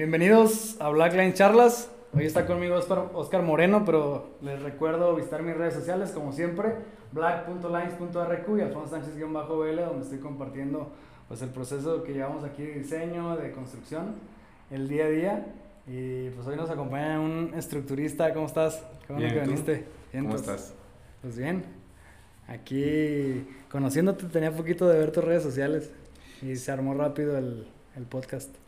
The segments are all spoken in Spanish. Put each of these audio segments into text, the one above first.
Bienvenidos a Blackline Charlas. Hoy está conmigo Oscar, Moreno, pero les recuerdo visitar mis redes sociales como siempre, black.lines.rq y Alfonso Sánchez-BL, donde estoy compartiendo pues, el proceso que llevamos aquí de diseño, de construcción, el día a día. Y pues hoy nos acompaña un estructurista. ¿Cómo estás? ¿Cómo bien, que viniste? ¿Cómo estás? Pues bien. Aquí conociéndote tenía poquito de ver tus redes sociales y se armó rápido el, el podcast.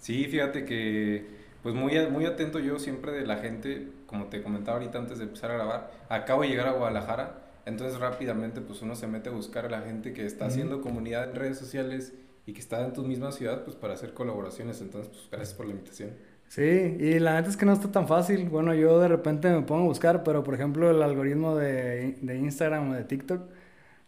Sí, fíjate que pues muy, muy atento yo siempre de la gente, como te comentaba ahorita antes de empezar a grabar, acabo de llegar a Guadalajara, entonces rápidamente pues uno se mete a buscar a la gente que está haciendo comunidad en redes sociales y que está en tu misma ciudad pues para hacer colaboraciones, entonces pues gracias por la invitación. Sí, y la neta es que no está tan fácil. Bueno, yo de repente me pongo a buscar, pero por ejemplo el algoritmo de, de Instagram o de TikTok,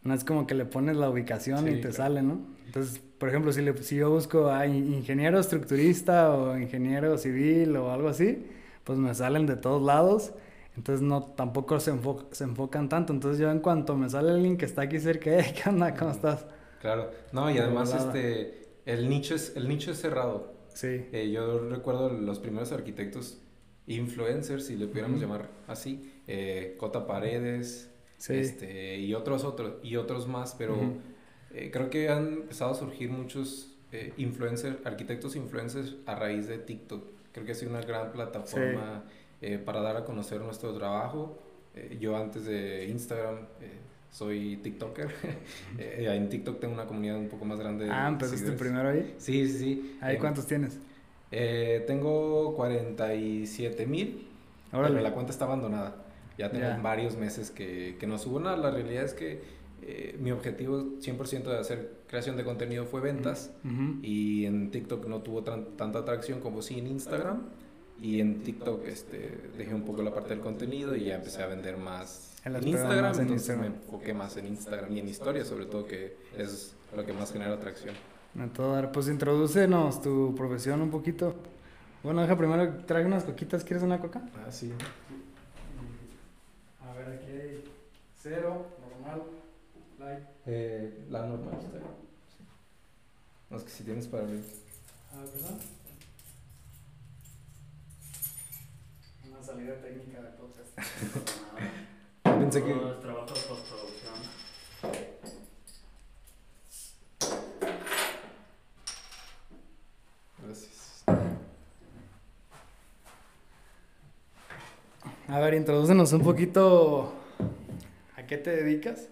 no es como que le pones la ubicación y te sale, ¿no? Entonces, por ejemplo, si, le, si yo busco a ingeniero estructurista o ingeniero civil o algo así, pues me salen de todos lados. Entonces no, tampoco se, se enfocan tanto. Entonces yo en cuanto me sale el link que está aquí cerca, ¿qué onda? ¿Cómo estás? Claro. No, y además este, el nicho es, el nicho es cerrado. Sí. Eh, yo recuerdo los primeros arquitectos influencers, si le pudiéramos llamar así, eh, Cota Paredes, este, y otros otros, y otros más, pero eh, creo que han empezado a surgir muchos eh, influencers, arquitectos influencers a raíz de TikTok. Creo que ha sido una gran plataforma eh, para dar a conocer nuestro trabajo. yo antes de Instagram soy TikToker. en TikTok tengo una comunidad un poco más grande. Ah, ¿empezaste primero ahí? Sí, sí, sí. ¿Ahí cuántos tienes? tengo 47 mil. Pero la cuenta está abandonada. Ya tengo varios meses que, que no subo nada. La realidad es que eh, mi objetivo 100% de hacer creación de contenido fue ventas y en TikTok no tuvo tanta atracción como sí en Instagram y en TikTok este, dejé un poco la parte del contenido y ya empecé a vender más en, Instagram, entonces me enfoqué más en Instagram y en historia sobre todo que es lo que más genera atracción. pues introducenos tu profesión un poquito. Bueno, deja primero, trae unas coquitas, ¿quieres una coca? Ah, sí. A ver, aquí hay cero, normal. Eh, la normal está. Sí. No, es que si tienes para abrir. Ah, ¿verdad? Una salida técnica de podcast. Pensé que. trabajo de postproducción. Gracias. A ver, introducenos un poquito. ¿A qué te dedicas?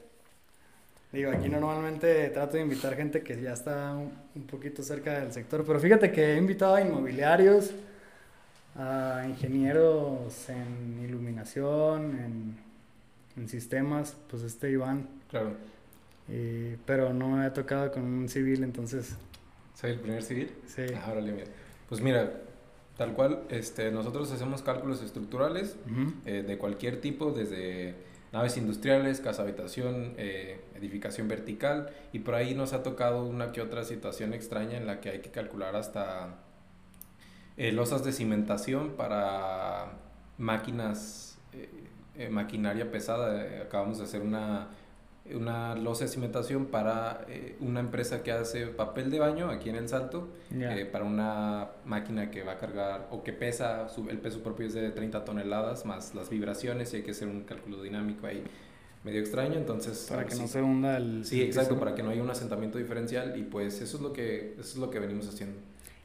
Digo, aquí normalmente trato de invitar gente que ya está un, poquito cerca del sector, pero fíjate que he invitado a inmobiliarios, a ingenieros en iluminación, en, en sistemas, pues este Iván. Claro. pero no me ha tocado con un civil, entonces... ¿Soy el primer civil? Sí. Ahora le mira. Pues mira, tal cual, este, nosotros hacemos cálculos estructurales eh, de cualquier tipo, desde naves industriales, casa habitación, eh, edificación vertical y por ahí nos ha tocado una que otra situación extraña en la que hay que calcular hasta eh, losas de cimentación para máquinas, maquinaria pesada. Acabamos de hacer una, una losa de cimentación para una empresa que hace papel de baño aquí en El Salto, para una máquina que va a cargar o que pesa, el peso propio es de 30 toneladas más las vibraciones y hay que hacer un cálculo dinámico ahí medio extraño, entonces... Para que no se hunda el... Sí, exacto, para que no haya un asentamiento diferencial y pues eso es lo que, eso es lo que venimos haciendo.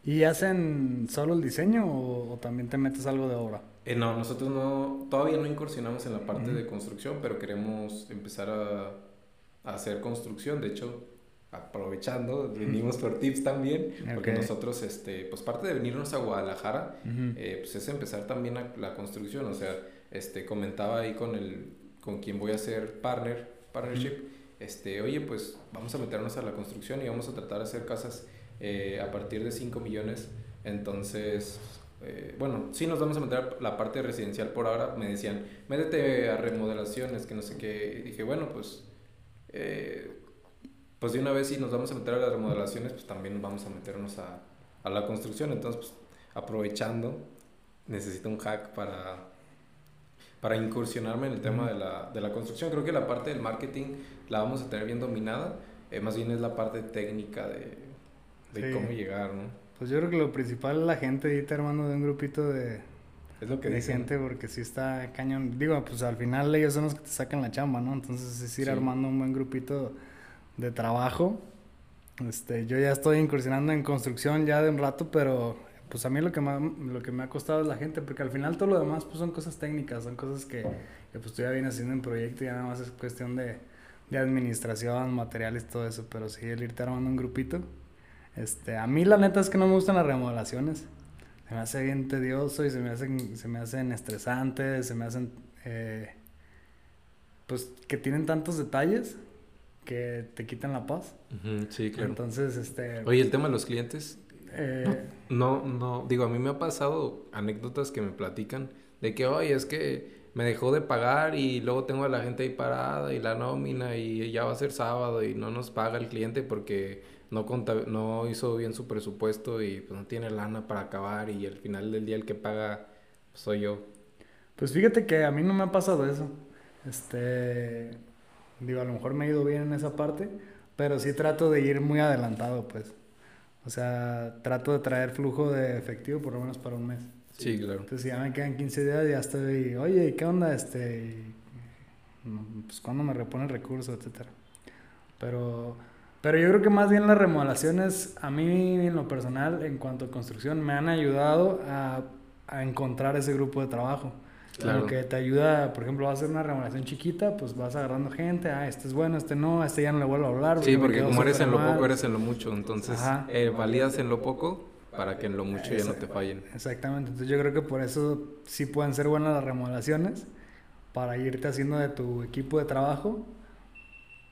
¿Y hacen solo el diseño o, también te metes algo de obra? Eh, no, nosotros no, todavía no incursionamos en la parte de construcción, pero queremos empezar a, hacer construcción. De hecho, aprovechando, venimos por tips también, porque nosotros, este, pues parte de venirnos a Guadalajara, eh, pues es empezar también la construcción. O sea, este, comentaba ahí con el con quien voy a hacer partner, partnership, este, oye, pues vamos a meternos a la construcción y vamos a tratar de hacer casas eh, a partir de 5 millones. Entonces, eh, bueno, sí nos vamos a meter a la parte residencial por ahora. Me decían, métete a remodelaciones, que no sé qué. dije, bueno, pues, eh, pues de una vez si nos vamos a meter a las remodelaciones, pues también vamos a meternos a, a la construcción. Entonces, pues, aprovechando, necesito un hack para para incursionarme en el tema de, la, de la construcción. Creo que la parte del marketing la vamos a tener bien dominada, eh, más bien es la parte técnica de, de cómo llegar, ¿no? Pues yo creo que lo principal es la gente, irte armando de un grupito de, es lo que de gente, porque si está cañón. Digo, pues al final ellos son los que te sacan la chamba, ¿no? Entonces es ir armando un buen grupito de trabajo. Este, yo ya estoy incursionando en construcción ya de un rato, pero pues a mí lo que, más, lo que me ha costado es la gente, porque al final todo lo demás pues son cosas técnicas, son cosas que, que pues tú ya vienes haciendo en proyecto y ya nada más es cuestión de, de administración, materiales, todo eso, pero sí el irte armando un grupito. Este, a mí la neta es que no me gustan las remodelaciones. Se me hace bien tedioso y se me hacen, se me hacen estresantes, se me hacen... Eh, pues que tienen tantos detalles que te quitan la paz. sí, claro. Entonces, este... Oye, el tema de los clientes, eh, no, no, digo, a mí me ha pasado anécdotas que me platican de que, oye, es que me dejó de pagar y luego tengo a la gente ahí parada y la nómina y ya va a ser sábado y no nos paga el cliente porque no, no hizo bien su presupuesto y pues no tiene lana para acabar y al final del día el que paga soy yo. Pues fíjate que a mí no me ha pasado eso. Este, digo, a lo mejor me ha ido bien en esa parte, pero sí trato de ir muy adelantado, pues. O sea, trato de traer flujo de efectivo por lo menos para un mes. Sí, claro. Entonces, si ya me quedan 15 días, ya estoy, oye, ¿qué onda? Este, pues, ¿cuándo me repone el recurso, etcétera? Pero, pero yo creo que más bien las remodelaciones, a mí en lo personal, en cuanto a construcción, me han ayudado a, a encontrar ese grupo de trabajo. Claro. que te ayuda, por ejemplo, vas a hacer una remodelación chiquita, pues vas agarrando gente, ah, este es bueno, este no, este ya no le vuelvo a hablar. Sí, porque como eres en lo poco, eres en lo mucho, entonces eh, validas en lo poco para que en lo mucho ya no te fallen. Exactamente, entonces yo creo que por eso sí pueden ser buenas las remodelaciones, para irte haciendo de tu equipo de trabajo,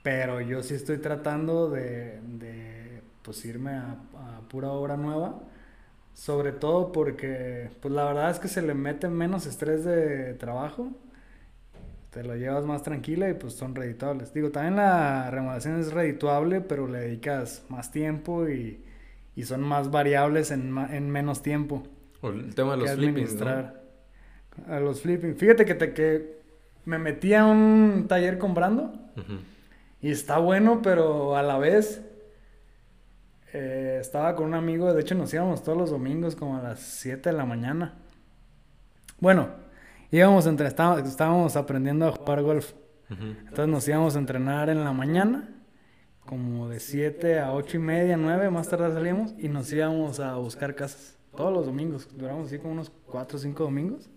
pero yo sí estoy tratando de, de pues irme a, a pura obra nueva sobre todo porque, pues la verdad es que se le mete menos estrés de trabajo. Te lo llevas más tranquila y pues son redituables. Digo, también la remodelación es redituable, pero le dedicas más tiempo y, y son más variables en, en menos tiempo. O el tema de los flippings, ¿no? A los flipping. Fíjate que, te, que me metí a un taller comprando y está bueno, pero a la vez eh, estaba con un amigo, de hecho nos íbamos todos los domingos como a las 7 de la mañana. Bueno, íbamos entre, estábamos, aprendiendo a jugar golf. Entonces nos íbamos a entrenar en la mañana, como de 7 a 8 y media, 9, más tarde salíamos y nos íbamos a buscar casas. Todos los domingos, duramos así como unos 4 o 5 domingos.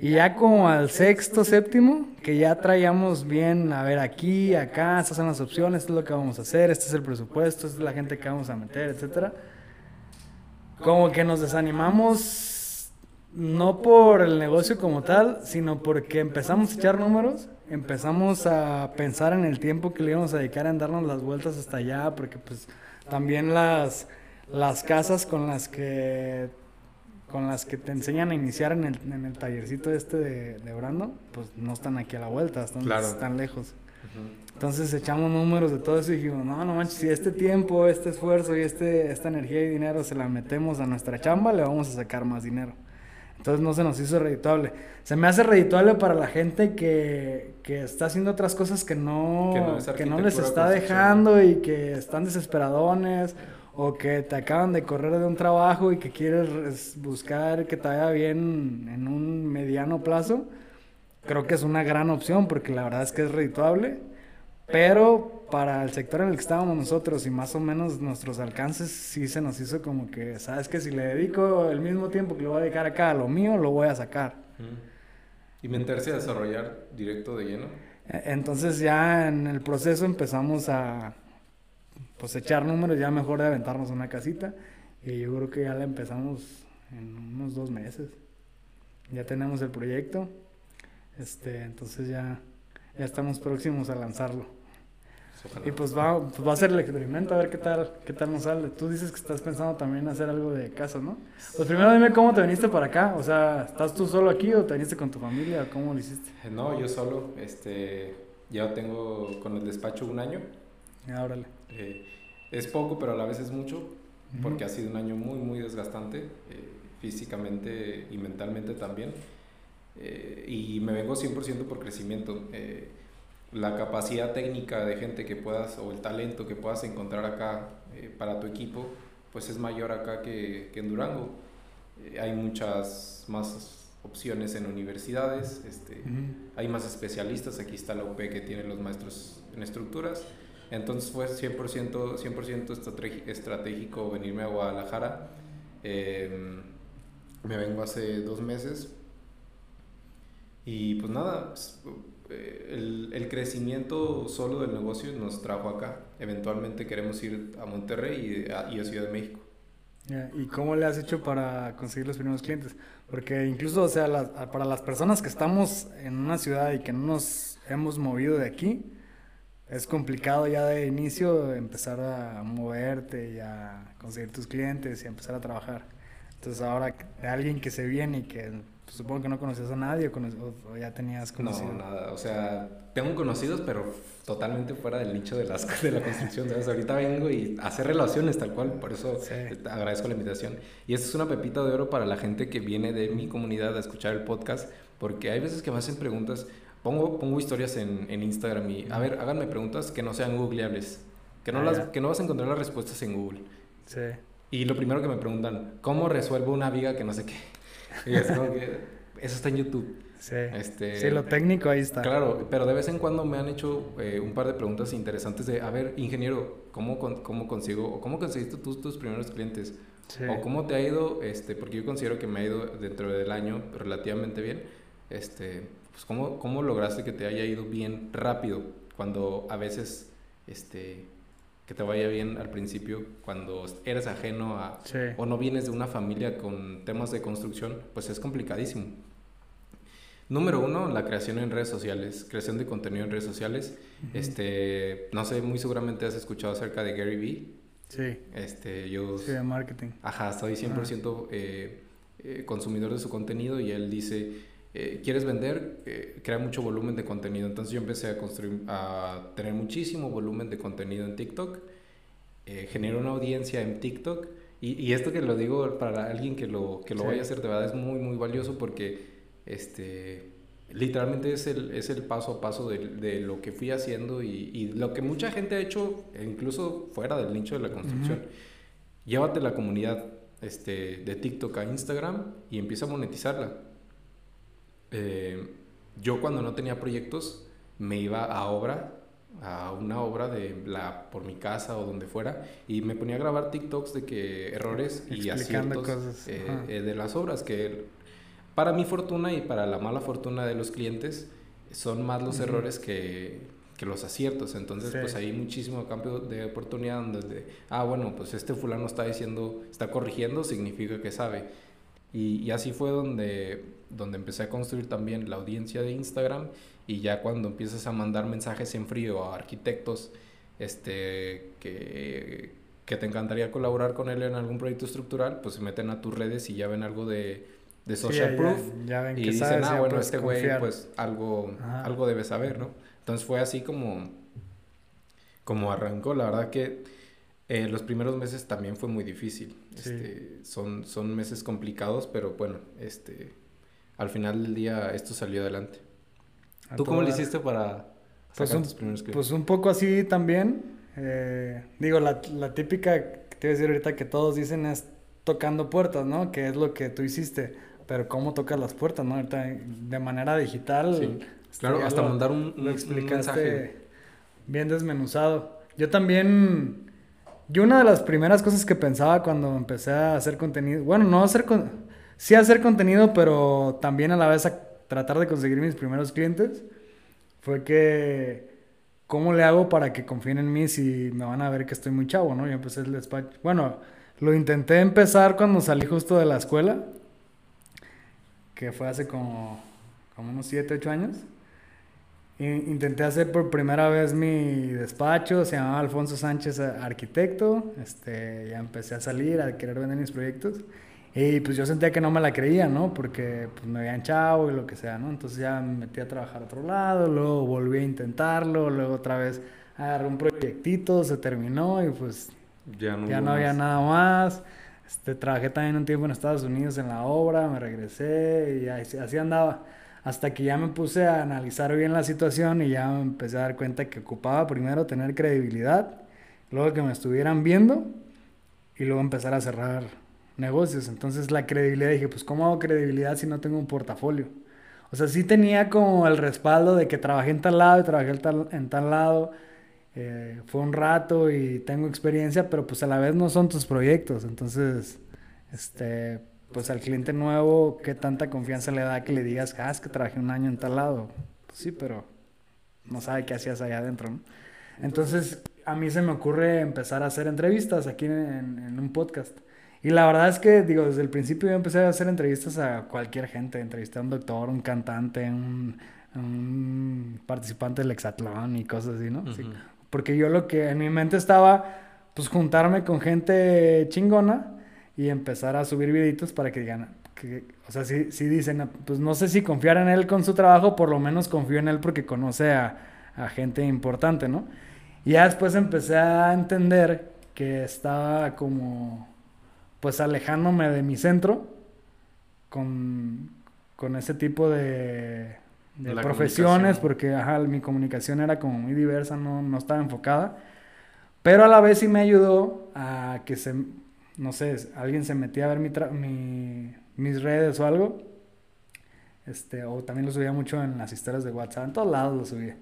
Y ya como al sexto, séptimo, que ya traíamos bien, a ver, aquí, acá, estas son las opciones, esto es lo que vamos a hacer, este es el presupuesto, esta es la gente que vamos a meter, etcétera. Como que nos desanimamos, no por el negocio como tal, sino porque empezamos a echar números, empezamos a pensar en el tiempo que le íbamos a dedicar en darnos las vueltas hasta allá, porque pues también las, las casas con las que con las que te enseñan a iniciar en el, en el tallercito este de, de, Brando, pues no están aquí a la vuelta, están, están lejos. Entonces echamos números de todo eso y dijimos, no, no manches, si este tiempo, este esfuerzo y este, esta energía y dinero se la metemos a nuestra chamba, le vamos a sacar más dinero. Entonces no se nos hizo redituable. Se me hace redituable para la gente que, que está haciendo otras cosas que no, que no, que no les está dejando y que están desesperadones o que te acaban de correr de un trabajo y que quieres buscar que te vaya bien en un mediano plazo, creo que es una gran opción porque la verdad es que es redituable, pero para el sector en el que estábamos nosotros y más o menos nuestros alcances, sí se nos hizo como que, sabes que si le dedico el mismo tiempo que le voy a dedicar acá a lo mío, lo voy a sacar. ¿Y meterse a desarrollar directo de lleno? E, entonces ya en el proceso empezamos a pues echar números, ya mejor de aventarnos una casita. Y yo creo que ya la empezamos en unos dos meses. Ya tenemos el proyecto. Este, entonces ya, ya estamos próximos a lanzarlo. Y pues va, pues va a ser el experimento, a ver qué tal, qué tal nos sale. Tú dices que estás pensando también hacer algo de casa, ¿no? Pues primero dime cómo te viniste para acá. O sea, ¿estás tú solo aquí o te viniste con tu familia? ¿Cómo lo hiciste? No, yo solo. Este, ya tengo con el despacho un año. Ah, órale. Eh, es poco, pero a la vez es mucho, porque ha sido un año muy, muy desgastante, eh, físicamente y mentalmente también. Eh, y me vengo 100% por crecimiento. la capacidad técnica de gente que puedas, o el talento que puedas encontrar acá para tu equipo, pues es mayor acá que, que en Durango. Eh, hay muchas más opciones en universidades, este, hay más especialistas, aquí está la UP que tiene los maestros en estructuras, entonces fue 100%, 100 estratégico venirme a Guadalajara. Em, me vengo hace dos meses y pues nada, eh, el, el, crecimiento solo del negocio nos trajo acá. Eventualmente queremos ir a Monterrey y a, y a Ciudad de México. ¿Y cómo le has hecho para conseguir los primeros clientes? Porque incluso, o sea, para las personas que estamos en una ciudad y que no nos hemos movido de aquí, es complicado ya de inicio empezar a moverte y a conseguir tus clientes y a empezar a trabajar. Entonces ahora de alguien que se viene y que pues, supongo que no conocías a nadie o, ya tenías conocidos. No, nada, o sea, tengo conocidos pero totalmente fuera del nicho de, las, de la construcción. ¿sabes? Ahorita vengo y hacer relaciones tal cual, por eso agradezco la invitación. Y esto es una pepita de oro para la gente que viene de mi comunidad a escuchar el podcast, porque hay veces que me hacen preguntas, Pongo, pongo historias en, en Instagram y, a ver, háganme preguntas que no sean googleables. Que no, ah, las, que no vas a encontrar las respuestas en Google. Sí. Y lo primero que me preguntan, ¿cómo resuelvo una viga que no sé qué? Y es como que, eso está en YouTube. Sí. Este, sí, lo técnico ahí está. Claro, pero de vez en cuando me han hecho eh, un par de preguntas interesantes de, a ver, ingeniero, ¿cómo, cómo consigo, o cómo conseguiste tú tus primeros clientes? Sí. O cómo te ha ido, este, porque yo considero que me ha ido dentro del año relativamente bien, este, pues ¿cómo, ¿cómo lograste que te haya ido bien rápido cuando a veces, este, que te vaya bien al principio cuando eres ajeno a o no vienes de una familia con temas de construcción, pues es complicadísimo. Número uno, la creación en redes sociales, creación de contenido en redes sociales. Este, no sé, muy seguramente has escuchado acerca de Gary Vee. Sí. Este, yo... Sí, de marketing. Ajá, soy 100% eh, eh, consumidor de su contenido y él dice, eh, quieres vender, eh, crea mucho volumen de contenido. Entonces yo empecé a construir, a tener muchísimo volumen de contenido en TikTok, eh, una audiencia en TikTok y, y, esto que lo digo para alguien que lo, que lo vaya a hacer de verdad es muy, muy valioso porque este, literalmente es el, es el paso a paso de, de lo que fui haciendo y, y, lo que mucha gente ha hecho, incluso fuera del nicho de la construcción. Llévate la comunidad este, de TikTok a Instagram y empieza a monetizarla eh, yo cuando no tenía proyectos me iba a obra, a una obra de la, por mi casa o donde fuera, y me ponía a grabar TikToks de que errores y aciertos eh, eh, de las obras, que para mi fortuna y para la mala fortuna de los clientes son más los errores que, que, los aciertos. Entonces, pues hay muchísimo cambio de oportunidad donde, ah, bueno, pues este fulano está diciendo, está corrigiendo, significa que sabe. Y, y así fue donde donde empecé a construir también la audiencia de Instagram y ya cuando empiezas a mandar mensajes en frío a arquitectos este, que, que te encantaría colaborar con él en algún proyecto estructural, pues se meten a tus redes y ya ven algo de, de social proof y dicen, ah, bueno, este güey pues algo, algo debe saber, ¿no? Entonces fue así como, como arrancó, la verdad que eh, los primeros meses también fue muy difícil. Este, son, son meses complicados, pero bueno, este, al final del día esto salió adelante. ¿Tú cómo lo hiciste para pues sacar tus primeros clientes? Pues un poco así también. Eh, digo, la, la, típica que te voy a decir ahorita que todos dicen es tocando puertas, ¿no? Que es lo que tú hiciste. Pero ¿cómo tocas las puertas, no? Ahorita de manera digital. Sí. Claro, hasta mandar un, lo explicaste bien desmenuzado. Yo también... Yo una de las primeras cosas que pensaba cuando empecé a hacer contenido... Bueno, no hacer... Con, sí hacer contenido, pero también a la vez a tratar de conseguir mis primeros clientes, fue que, ¿cómo le hago para que confíen en mí si me van a ver que estoy muy chavo, no? Yo empecé el despacho. Bueno, lo intenté empezar cuando salí justo de la escuela, que fue hace como, como unos 7, 8 años. Intenté hacer por primera vez mi despacho, se llamaba Alfonso Sánchez Arquitecto, este, ya empecé a salir, a querer vender mis proyectos. Y pues yo sentía que no me la creía, ¿no? Porque pues me habían chavo y lo que sea, ¿no? Entonces ya me metí a trabajar a otro lado, luego volví a intentarlo, luego otra vez agarré un proyectito, se terminó y pues ya no, ya no había nada más. Este, trabajé también un tiempo en Estados Unidos en la obra, me regresé y así, así andaba. Hasta que ya me puse a analizar bien la situación y ya me empecé a dar cuenta que ocupaba primero tener credibilidad, luego que me estuvieran viendo y luego empezar a cerrar negocios. Entonces la credibilidad, dije, pues ¿cómo hago credibilidad si no tengo un portafolio? O sea, sí tenía como el respaldo de que trabajé en tal lado y trabajé en tal, en tal lado. Eh, fue un rato y tengo experiencia, pero pues a la vez no son tus proyectos. Entonces, este, pues al cliente nuevo, ¿qué tanta confianza le da que le digas, ah, es que trabajé un año en tal lado? Pues sí, pero no sabe qué hacías allá adentro. Entonces, a mí se me ocurre empezar a hacer entrevistas aquí en, un podcast. Y la verdad es que, digo, desde el principio yo empecé a hacer entrevistas a cualquier gente. Entrevisté a un doctor, un cantante, un, participante del hexatlón y cosas así, ¿no? Porque yo lo que en mi mente estaba, pues juntarme con gente chingona y empezar a subir videitos para que digan, que, o sea, si, si dicen, pues no sé si confiar en él con su trabajo, por lo menos confío en él porque conoce a, a gente importante, ¿no? Y ya después empecé a entender que estaba como, pues alejándome de mi centro con, con ese tipo de, de profesiones, porque ajá, mi comunicación era como muy diversa, no, no estaba enfocada. Pero a la vez sí me ayudó a que se, no sé, alguien se metía a ver mi, mis redes o algo. Este, o también lo subía mucho en las historias de WhatsApp, en todos lados lo subía.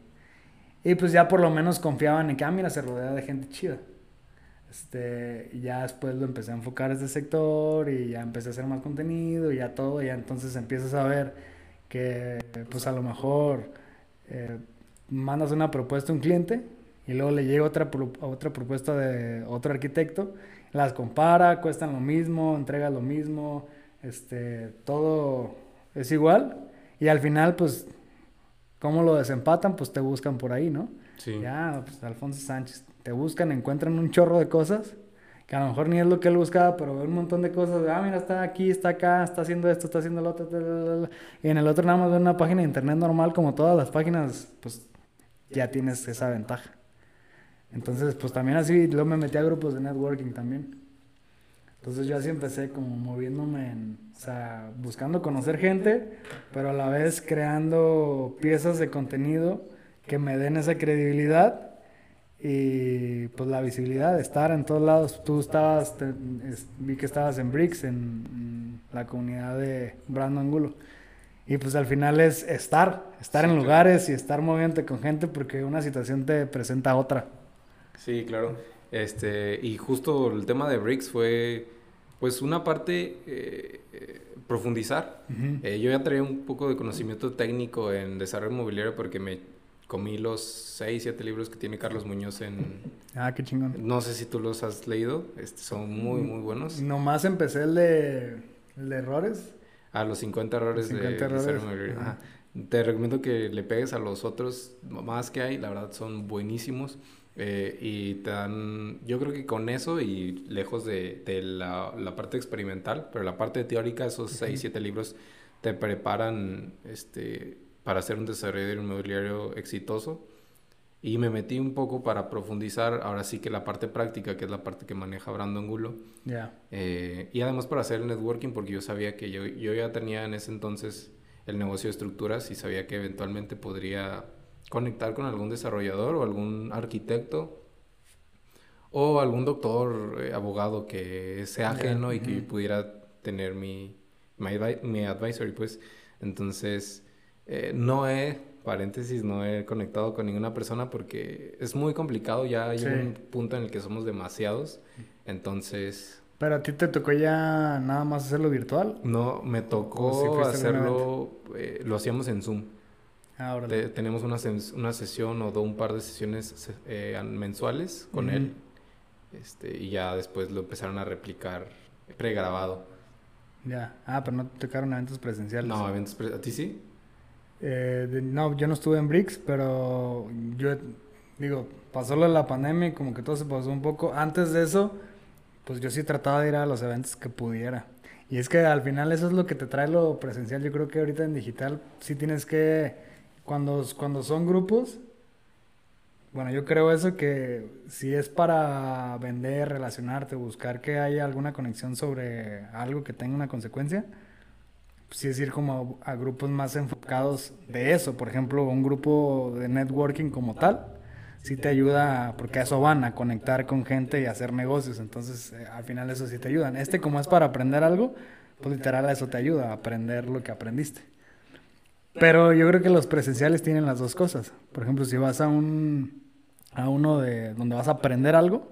Y pues ya por lo menos confiaban en que, ah, mira, se rodea de gente chida. Este, y ya después lo empecé a enfocar a este sector y ya empecé a hacer más contenido y ya todo, y ya entonces empiezas a ver que pues a lo mejor eh, mandas una propuesta a un cliente y luego le llega otra, otra propuesta de otro arquitecto las compara, cuestan lo mismo, entrega lo mismo, este, todo es igual. Y al final, pues, ¿cómo lo desempatan? Pues te buscan por ahí, ¿no? Sí. Ya, pues Alfonso Sánchez, te buscan, encuentran un chorro de cosas, que a lo mejor ni es lo que él buscaba, pero ve un montón de cosas, ah, mira, está aquí, está acá, está haciendo esto, está haciendo lo otro, y en el otro nada más ve una página de internet normal, como todas las páginas, pues ya tienes esa ventaja. Entonces, pues también así, luego me metí a grupos de networking también. Entonces yo así empecé como moviéndome en, o sea, buscando conocer gente, pero a la vez creando piezas de contenido que me den esa credibilidad y pues la visibilidad estar en todos lados. Tú estabas, vi que estabas en Bricks, en, la comunidad de Brandon Angulo. Y pues al final es estar, estar en lugares y estar moviéndote con gente porque una situación te presenta otra. Sí, claro. Este, y justo el tema de Bricks fue, pues, una parte eh, eh, profundizar. Eh, yo ya traía un poco de conocimiento técnico en desarrollo inmobiliario porque me comí los 6, 7 libros que tiene Carlos Muñoz en... Ah, qué chingón. No sé si tú los has leído, este, son muy, muy buenos. Nomás empecé el de, el de errores. Ah, los 50 errores de desarrollo inmobiliario. Te recomiendo que le pegues a los otros más que hay, la verdad son buenísimos. Eh, y te dan, yo creo que con eso y lejos de, de la, la, parte experimental, pero la parte teórica, esos 6, 7 libros te preparan este, para hacer un desarrollo inmobiliario exitoso. Y me metí un poco para profundizar, ahora sí que la parte práctica, que es la parte que maneja Brandon Gulo. Eh, y además para hacer el networking, porque yo sabía que yo, yo ya tenía en ese entonces el negocio de estructuras y sabía que eventualmente podría conectar con algún desarrollador o algún arquitecto o algún doctor, eh, abogado que sea ajeno y que pudiera tener mi, mi, advisory, pues. Entonces, eh, no he, paréntesis, no he conectado con ninguna persona porque es muy complicado, ya hay un punto en el que somos demasiados, entonces... ¿Pero a ti te tocó ya nada más hacerlo virtual? No, me tocó hacerlo, eh, lo hacíamos en Zoom. Ah, tenemos una, una, sesión o un par de sesiones eh, mensuales con él. Este, y ya después lo empezaron a replicar pregrabado. Ya. Ah, pero no tocaron eventos presenciales. No, eventos presenciales. ¿A ti sí? Eh, no, yo no estuve en Bricks, pero yo digo, pasó la pandemia y como que todo se pasó un poco. Antes de eso, pues yo sí trataba de ir a los eventos que pudiera. Y es que al final eso es lo que te trae lo presencial. Yo creo que ahorita en digital sí tienes que cuando, cuando son grupos, bueno, yo creo eso que si es para vender, relacionarte, buscar que haya alguna conexión sobre algo que tenga una consecuencia, sí es ir como a, grupos más enfocados de eso. Por ejemplo, un grupo de networking como tal, sí te ayuda, porque a eso van, a conectar con gente y hacer negocios. Entonces, eh, al final eso sí te ayudan. Este, como es para aprender algo, pues literal eso te ayuda a aprender lo que aprendiste. Pero yo creo que los presenciales tienen las dos cosas. Por ejemplo, si vas a un a uno de donde vas a aprender algo,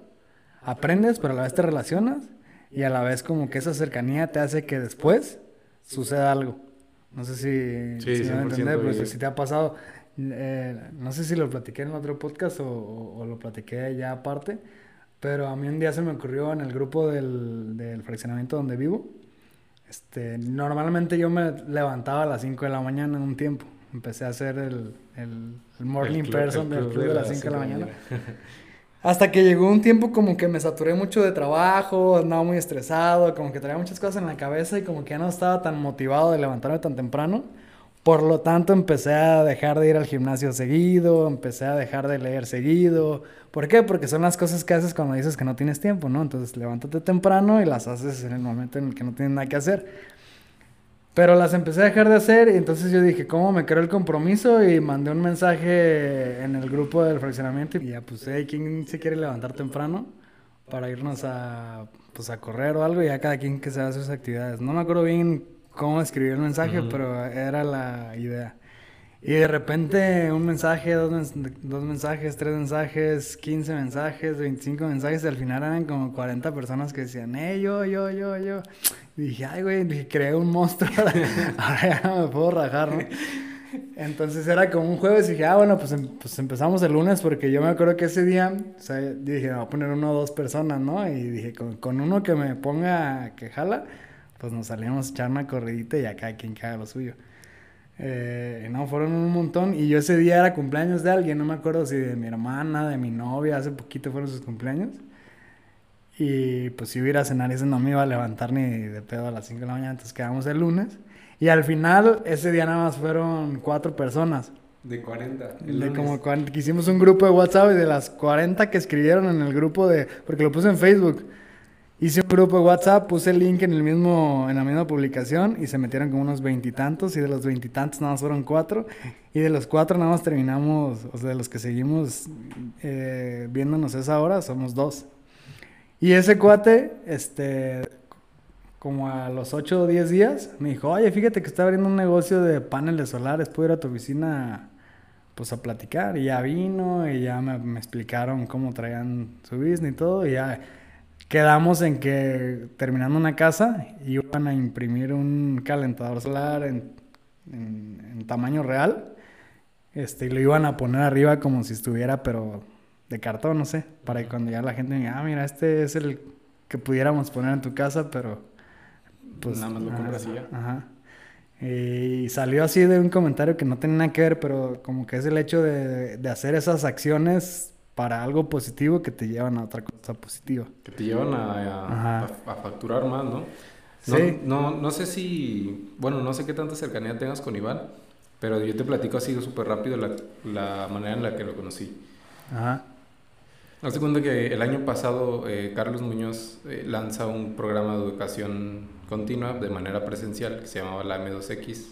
aprendes, pero a la vez te relacionas y a la vez como que esa cercanía te hace que después suceda algo. No sé si, sí, si me entiendes, pero si te ha pasado, eh, no sé si lo platiqué en otro podcast o, lo platiqué ya aparte, pero a mí un día se me ocurrió en el grupo del, del fraccionamiento donde vivo. Este, normalmente yo me levantaba a las 5 de la mañana en un tiempo. Empecé a hacer el, el, morning person del club de las 5 de la mañana. Hasta que llegó un tiempo como que me saturé mucho de trabajo, andaba muy estresado, como que traía muchas cosas en la cabeza y como que ya no estaba tan motivado de levantarme tan temprano. Por lo tanto, empecé a dejar de ir al gimnasio seguido, empecé a dejar de leer seguido. ¿Por qué? Porque son las cosas que haces cuando dices que no tienes tiempo, ¿no? Entonces, levántate temprano y las haces en el momento en el que no tienes nada que hacer. Pero las empecé a dejar de hacer y entonces yo dije, ¿cómo me creo el compromiso? Y mandé un mensaje en el grupo del fraccionamiento y ya puse, ¿quién se quiere levantar temprano? Para irnos a, pues, a correr o algo y ya cada quien que se haga sus actividades. No me acuerdo bien cómo escribir el mensaje, pero era la idea. Y de repente un mensaje, dos, dos, mensajes, tres mensajes, 15 mensajes, 25 mensajes, y al final eran como 40 personas que decían, eh, yo, yo, yo, yo. Y dije, ay, güey, creé un monstruo, ahora ya me puedo rajar, ¿no? Entonces era como un jueves y dije, ah, bueno, pues, em, pues empezamos el lunes porque yo me acuerdo que ese día, o sea, dije, voy a poner uno o dos personas, ¿no? Y dije, con, con uno que me ponga que jala, pues nos salíamos a echar una corridita y acá quien haga lo suyo. Eh, no, fueron un montón. Y yo ese día era cumpleaños de alguien, no me acuerdo si de mi hermana, de mi novia, hace poquito fueron sus cumpleaños. Y pues si hubiera a cenar ese no me iba a levantar ni de pedo a las 5 de la mañana, entonces quedamos el lunes. Y al final, ese día nada más fueron cuatro personas. De 40. de como que hicimos un grupo de WhatsApp y de las 40 que escribieron en el grupo de... Porque lo puse en Facebook Hice un grupo de WhatsApp, puse el link en, el mismo, en la misma publicación y se metieron como unos veintitantos y, de los veintitantos nada más fueron cuatro y de los cuatro nada más terminamos, o sea, de los que seguimos eh, viéndonos esa hora somos dos. Y ese cuate, este, como a los ocho o diez días, me dijo, oye, fíjate que está abriendo un negocio de paneles solares, puedo ir a tu oficina pues a platicar y ya vino y ya me, me explicaron cómo traían su business y todo y ya quedamos en que terminando una casa iban a imprimir un calentador solar en, en, tamaño real este, y lo iban a poner arriba como si estuviera, pero de cartón, no sé, para que cuando ya la gente diga, ah, mira, este es el que pudiéramos poner en tu casa, pero pues... Nada más lo compras Ajá. Y salió así de un comentario que no tenía nada que ver, pero como que es el hecho de, de hacer esas acciones para algo positivo que te llevan a otra cosa positiva. Que te llevan a, facturar más, ¿no? Sí. No, no, sé si, bueno, no sé qué tanta cercanía tengas con Iván, pero yo te platico así súper rápido la, la, manera en la que lo conocí. Ajá. Hace cuenta que el año pasado eh, Carlos Muñoz eh, lanza un programa de educación continua de manera presencial que se llamaba la M2X,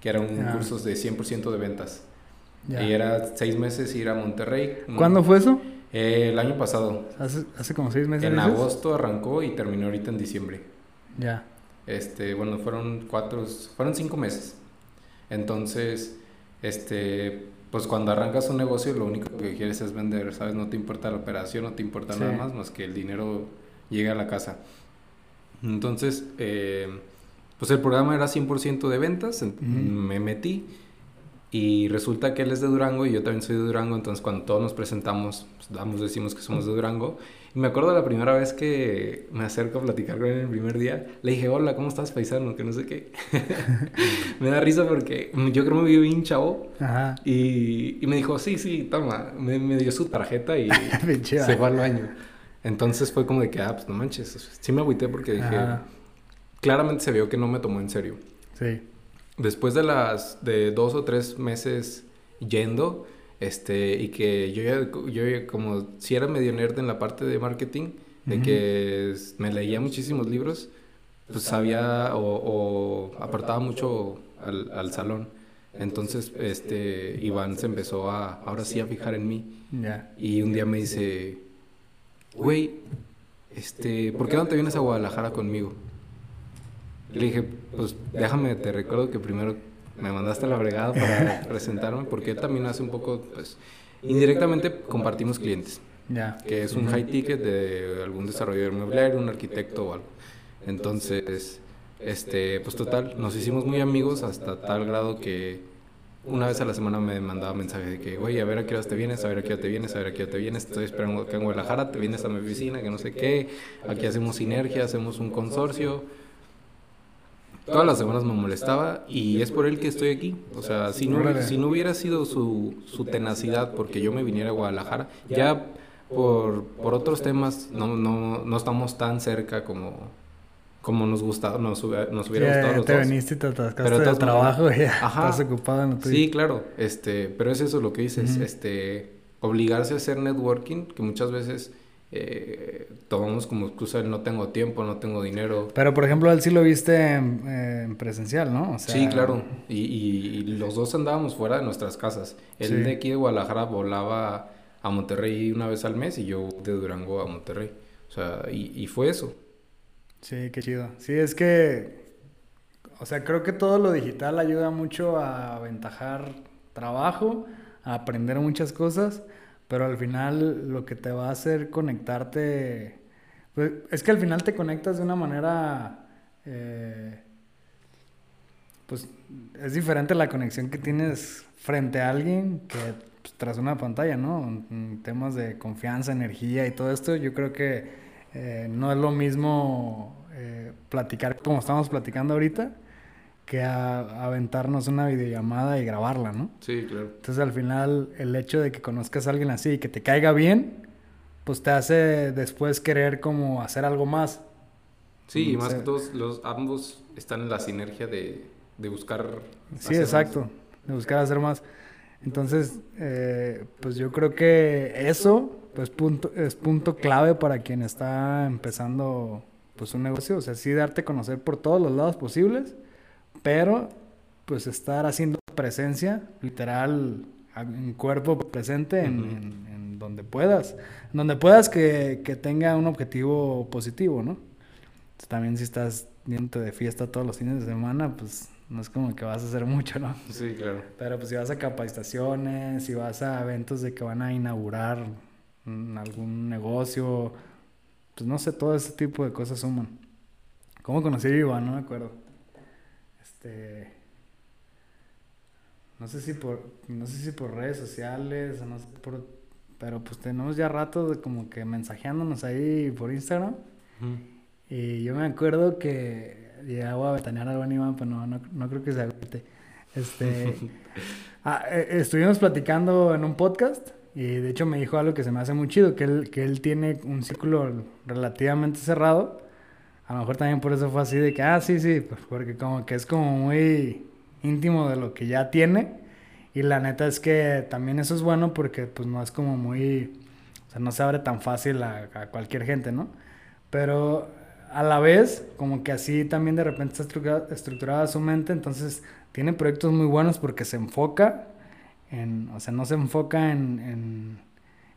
que era un curso de 100% de ventas. Y era seis meses ir a Monterrey. ¿Cuándo fue eso? Eh, el año pasado. ¿Hace, hace como seis meses? En agosto arrancó y terminó ahorita en diciembre. Ya. Este, bueno, fueron cuatro, fueron cinco meses. Entonces, este, pues cuando arrancas un negocio lo único que quieres es vender, ¿sabes? No te importa la operación, no te importa nada más más que el dinero llegue a la casa. Entonces, eh, pues el programa era 100% de ventas, me metí y resulta que él es de Durango y yo también soy de Durango, entonces cuando todos nos presentamos, pues, damos, decimos que somos de Durango. Y me acuerdo la primera vez que me acerco a platicar con él el primer día, le dije, hola, ¿cómo estás, paisano? Que no sé qué. me da risa porque yo creo que me vio bien chavo. Ajá. Y, y, me dijo, sí, sí, toma. Me, me dio su tarjeta y se fue al baño. Entonces fue como de que, ah, pues no manches. Sí me agüité porque dije, claramente se vio que no me tomó en serio. Sí después de las de dos o tres meses yendo, este, y que yo ya, yo como si era medio nerd en la parte de marketing, de que me leía muchísimos libros, pues sabía o, apartaba mucho al, al, salón. Entonces, este, Iván se empezó a, ahora sí, a fijar en mí. Y un día me dice, güey, este, ¿por qué no te vienes a Guadalajara conmigo? Le dije, pues déjame, te recuerdo que primero me mandaste a la bregada para presentarme, porque también hace un poco, pues, indirectamente compartimos clientes. Ya. Que es un high ticket de algún desarrollador inmobiliario, un arquitecto o algo. Entonces, este, pues total, nos hicimos muy amigos hasta tal grado que una vez a la semana me mandaba mensajes de que, oye, a ver a qué hora te vienes, a ver a qué hora te vienes, a ver a qué hora te vienes, estoy esperando que en Guadalajara, te vienes a mi oficina, que no sé qué, aquí hacemos sinergia, hacemos un consorcio. Todas las semanas me molestaba y es por él que estoy aquí. O sea, si no, si no hubiera sido su, su tenacidad porque yo me viniera a Guadalajara, ya por, por otros temas no, no, no estamos tan cerca como, como nos gustaba, nos, nos hubiera gustado los te viniste y te atascaste pero de trabajo y estás ocupado en Sí, claro, este, pero es eso lo que dices, este, obligarse a hacer networking, que muchas veces eh, tomamos como excusa el no tengo tiempo, no tengo dinero. Pero, por ejemplo, él sí lo viste en, eh, presencial, ¿no? Sí, claro, y, y, los dos andábamos fuera de nuestras casas. Él de aquí de Guadalajara volaba a Monterrey una vez al mes y yo de Durango a Monterrey. O sea, y, y fue eso. Sí, qué chido. Sí, es que, o sea, creo que todo lo digital ayuda mucho a aventajar trabajo, a aprender muchas cosas, pero al final lo que te va a hacer conectarte, pues, es que al final te conectas de una manera, eh, pues es diferente la conexión que tienes frente a alguien que pues, tras una pantalla, ¿no? temas de confianza, energía y todo esto, yo creo que eh, no es lo mismo eh, platicar como estamos platicando ahorita que aventarnos una videollamada y grabarla, ¿no? Sí, claro. Entonces al final el hecho de que conozcas a alguien así y que te caiga bien, pues te hace después querer como hacer algo más. Sí, y más que todos los ambos están en la sinergia de, de buscar. Sí, exacto, de buscar hacer más. Entonces, eh, pues yo creo que eso pues punto, es punto clave para quien está empezando pues un negocio, o sea, sí darte a conocer por todos los lados posibles, pero pues estar haciendo presencia, literal, en cuerpo presente en, donde puedas, donde puedas que, que, tenga un objetivo positivo, ¿no? También si estás yendo de fiesta todos los fines de semana, pues no es como que vas a hacer mucho, ¿no? Sí, claro. Pero pues si vas a capacitaciones, si vas a eventos de que van a inaugurar algún negocio, pues no sé, todo ese tipo de cosas suman. ¿Cómo conocí a Iván? No me acuerdo. Este. No sé si por. No sé si por redes sociales, o no sé por. Pero pues tenemos ya rato de como que mensajeándonos ahí por Instagram. Y yo me acuerdo que llegaba a ventanear a Iván, pero no, no, creo que se agüite. Este. ah, eh, estuvimos platicando en un podcast y de hecho me dijo algo que se me hace muy chido, que él, que él tiene un círculo relativamente cerrado. A lo mejor también por eso fue así de que, ah, sí, sí, pues porque como que es como muy íntimo de lo que ya tiene. Y la neta es que también eso es bueno porque pues no es como muy, o sea, no se abre tan fácil a, cualquier gente, ¿no? Pero a la vez, como que así también de repente está estructurada, su mente, entonces tiene proyectos muy buenos porque se enfoca o sea, no se enfoca en,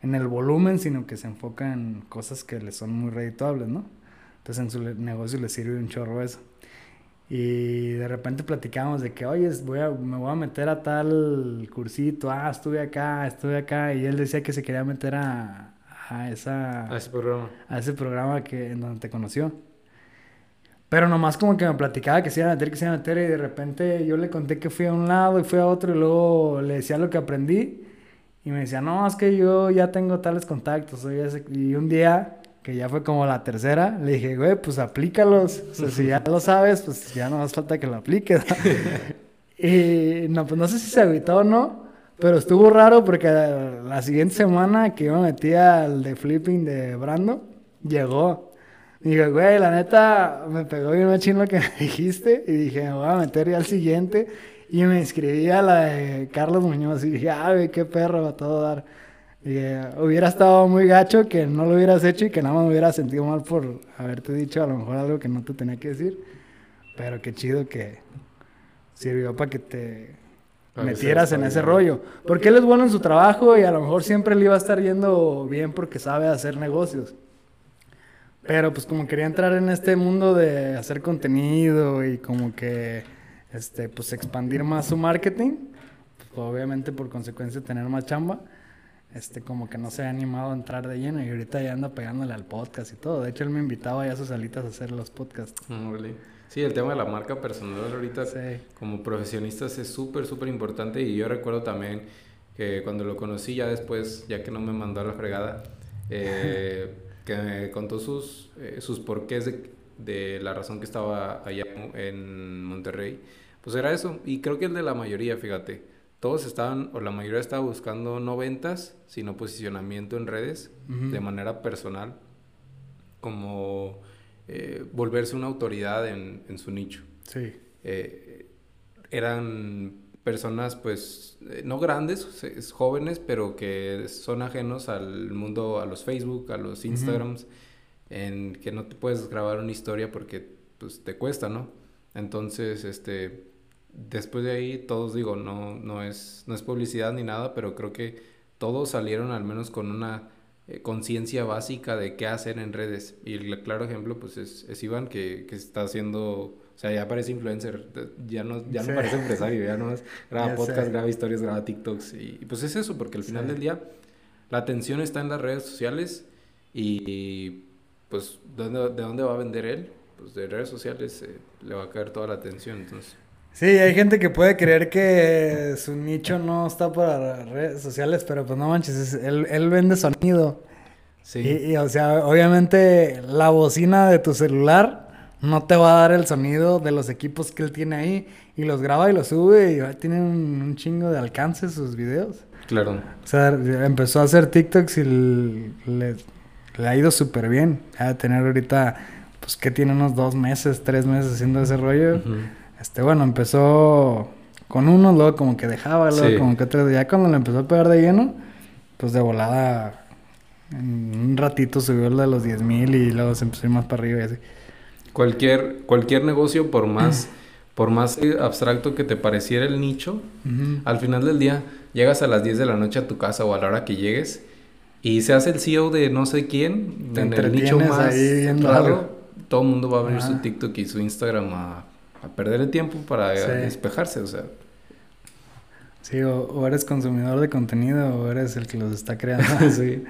en, el volumen, sino que se enfoca en cosas que le son muy redituables, ¿no? Entonces en su negocio le sirve un chorro eso. Y de repente platicamos de que, oye, voy a, me voy a meter a tal cursito, ah, estuve acá, estuve acá, y él decía que se quería meter a, a, esa, a ese programa. A ese programa que, en donde te conoció. Pero nomás como que me platicaba que se iba a meter, que se iba a meter, y de repente yo le conté que fui a un lado y fui a otro, y luego le decía lo que aprendí, y me decía, no, es que yo ya tengo tales contactos, y un día, que ya fue como la tercera, le dije, güey, pues aplícalos, o sea, si ya lo sabes, pues ya no hace falta que lo apliques. y no, pues no sé si se agüitó o no, pero estuvo raro porque la siguiente semana que yo me metí al de flipping de Brando, llegó. Y dije, güey, la neta, me pegó bien machín lo que me dijiste. Y dije, me voy a meter ya al siguiente. Y me inscribí a la de Carlos Muñoz. Y dije, ah, güey, qué perro, va a todo dar. Dije, hubiera estado muy gacho que no lo hubieras hecho y que nada más me hubiera sentido mal por haberte dicho a lo mejor algo que no te tenía que decir. Pero qué chido que sirvió para que te metieras en ese rollo. Porque él es bueno en su trabajo y a lo mejor siempre le iba a estar yendo bien porque sabe hacer negocios. Pero pues como quería entrar en este mundo de hacer contenido y como que este pues expandir más su marketing, pues, obviamente por consecuencia tener más chamba, este como que no se ha animado a entrar de lleno y ahorita ya anda pegándole al podcast y todo. De hecho él me invitaba ya a sus salitas a hacer los podcasts. Mm, sí, el tema de la marca personal ahorita como profesionistas es súper, súper importante y yo recuerdo también que cuando lo conocí ya después, ya que no me mandó a la fregada, eh, que me contó sus, eh, sus porqués de, de, la razón que estaba allá en Monterrey, pues era eso. Y creo que el de la mayoría, fíjate, todos estaban, o la mayoría estaba buscando no ventas, sino posicionamiento en redes de manera personal, como eh, volverse una autoridad en, en su nicho. Sí. Eh, eran personas pues eh, no grandes, jóvenes, pero que son ajenos al mundo, a los Facebook, a los Instagrams, en que no te puedes grabar una historia porque pues te cuesta, ¿no? Entonces, este, después de ahí todos digo, no, no, es, no es publicidad ni nada, pero creo que todos salieron al menos con una eh, conciencia básica de qué hacer en redes. Y el claro ejemplo pues es, es Iván que, que está haciendo o sea, ya parece influencer, ya no, ya no parece empresario, ya no es, graba podcast, graba historias, graba TikToks. Y, pues es eso, porque al final del día la atención está en las redes sociales y pues ¿de dónde va a vender él? Pues de redes sociales eh, le va a caer toda la atención, entonces... Sí, hay gente que puede creer que su nicho no está para redes sociales, pero pues no manches, él, él vende sonido. Sí. y, o sea, obviamente la bocina de tu celular no te va a dar el sonido de los equipos que él tiene ahí y los graba y los sube y tienen un, chingo de alcance sus videos. Claro. O sea, empezó a hacer TikToks y le, ha ido súper bien. A tener ahorita, pues que tiene unos dos meses, tres meses haciendo ese rollo. Este, bueno, empezó con uno, luego como que dejaba, luego como que otro. Ya cuando le empezó a pegar de lleno, pues de volada, en un ratito subió el de los 10 mil y luego se empezó a ir más para arriba y así. Cualquier, cualquier negocio, por más, por más abstracto que te pareciera el nicho, al final del día llegas a las 10 de la noche a tu casa o a la hora que llegues y se hace el CEO de no sé quién, en el nicho más raro, todo el mundo va a abrir su TikTok y su Instagram a, perder el tiempo para despejarse, o sea. Sí, o, eres consumidor de contenido o eres el que los está creando. sí.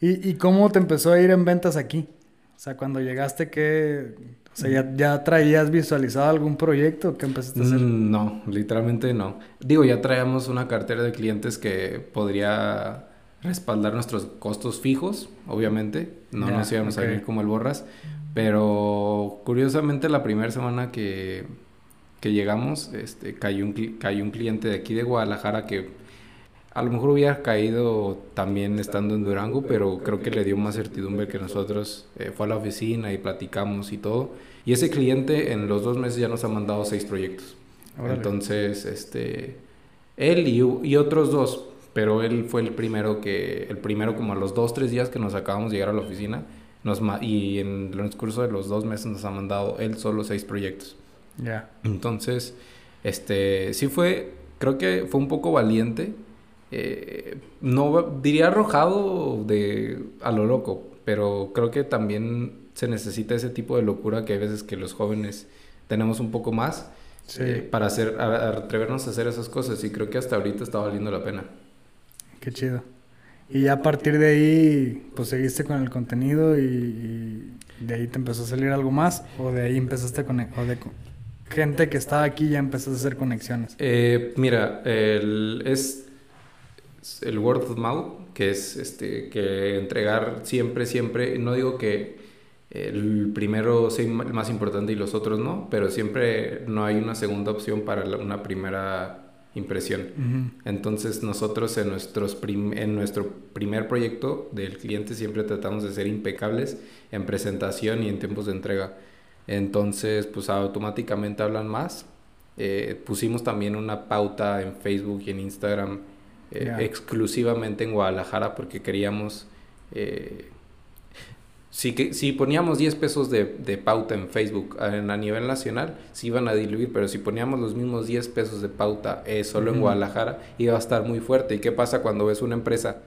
¿Y, ¿Y cómo te empezó a ir en ventas aquí? O sea, cuando llegaste, ¿qué...? O sea, ¿ya, ¿ya, traías visualizado algún proyecto? ¿Qué empezaste a hacer? Mm, no, literalmente no. Digo, ya traíamos una cartera de clientes que podría respaldar nuestros costos fijos, obviamente. No nos íbamos a ir como el borras. Pero curiosamente la primera semana que, que llegamos, este, cayó, un, cayó un cliente de aquí de Guadalajara que a lo mejor hubiera caído también estando en Durango, pero creo que le dio más certidumbre que nosotros. Eh, fue a la oficina y platicamos y todo. Y ese cliente en los dos meses ya nos ha mandado seis proyectos. Entonces, este, él y, y, otros dos, pero él fue el primero que, el primero como a los dos, tres días que nos acabamos de llegar a la oficina, nos, y en el transcurso de los dos meses nos ha mandado él solo seis proyectos. Ya. Entonces, este, sí fue, creo que fue un poco valiente eh, no diría arrojado de a lo loco, pero creo que también se necesita ese tipo de locura que hay veces que los jóvenes tenemos un poco más eh, para hacer, atrevernos a hacer esas cosas y creo que hasta ahorita está valiendo la pena. Qué chido. Y a partir de ahí, pues seguiste con el contenido y, de ahí te empezó a salir algo más o de ahí empezaste con, o de gente que estaba aquí ya empezaste a hacer conexiones. Eh, mira, el, es el word of mouth, que es este, que entregar siempre, siempre, no digo que el primero sea el más importante y los otros no, pero siempre no hay una segunda opción para una primera impresión. Entonces nosotros en, nuestros en nuestro primer proyecto del cliente siempre tratamos de ser impecables en presentación y en tiempos de entrega. Entonces pues automáticamente hablan más. Eh, pusimos también una pauta en Facebook y en Instagram eh, exclusivamente en Guadalajara porque queríamos... Eh, si, que, si poníamos 10 pesos de, de pauta en Facebook a, a, nivel nacional, se iban a diluir, pero si poníamos los mismos 10 pesos de pauta eh, solo en Guadalajara, iba a estar muy fuerte. ¿Y qué pasa cuando ves una empresa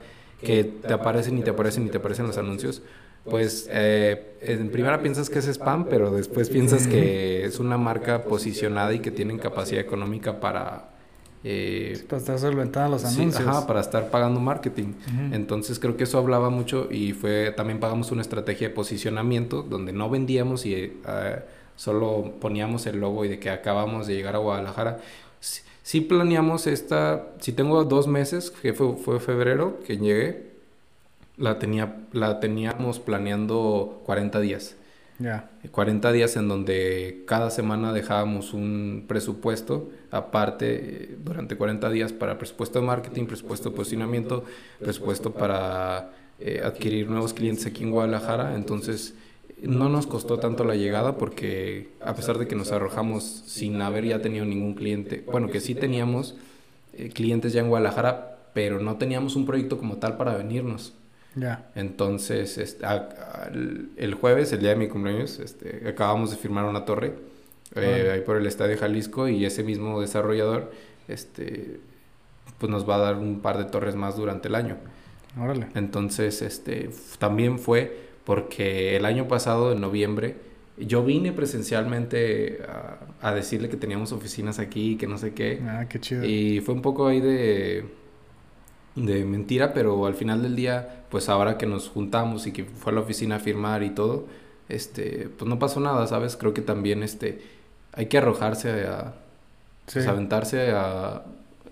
que te aparecen y te aparecen y te aparecen los anuncios? Pues eh, en primera piensas que es spam, pero después piensas que es una marca posicionada y que tienen capacidad económica para eh, para estar solventando los anuncios. ajá, para estar pagando marketing. Entonces creo que eso hablaba mucho y fue también pagamos una estrategia de posicionamiento donde no vendíamos y eh, solo poníamos el logo y de que acabamos de llegar a Guadalajara. Sí, planeamos esta, si tengo dos meses, que fue, fue febrero que llegué, la, tenía, la teníamos planeando 40 días. Ya. 40 días en donde cada semana dejábamos un presupuesto aparte eh, durante 40 días para presupuesto de marketing, presupuesto de posicionamiento, presupuesto para eh, adquirir nuevos clientes aquí en Guadalajara. Entonces no nos costó tanto la llegada porque a pesar de que nos arrojamos sin haber ya tenido ningún cliente, bueno, que sí teníamos eh, clientes ya en Guadalajara, pero no teníamos un proyecto como tal para venirnos. Ya. Entonces, este, el jueves, el día de mi cumpleaños, este, acabamos de firmar una torre eh, ahí por el Estadio Jalisco y ese mismo desarrollador este, pues nos va a dar un par de torres más durante el año. Órale. Entonces, este, también fue porque el año pasado, en noviembre, yo vine presencialmente a, a decirle que teníamos oficinas aquí y que no sé qué. Ah, qué chido. Y fue un poco ahí de de mentira, pero al final del día, pues ahora que nos juntamos y que fue a la oficina a firmar y todo, este, pues no pasó nada, ¿sabes? Creo que también este, hay que arrojarse a, pues, aventarse a,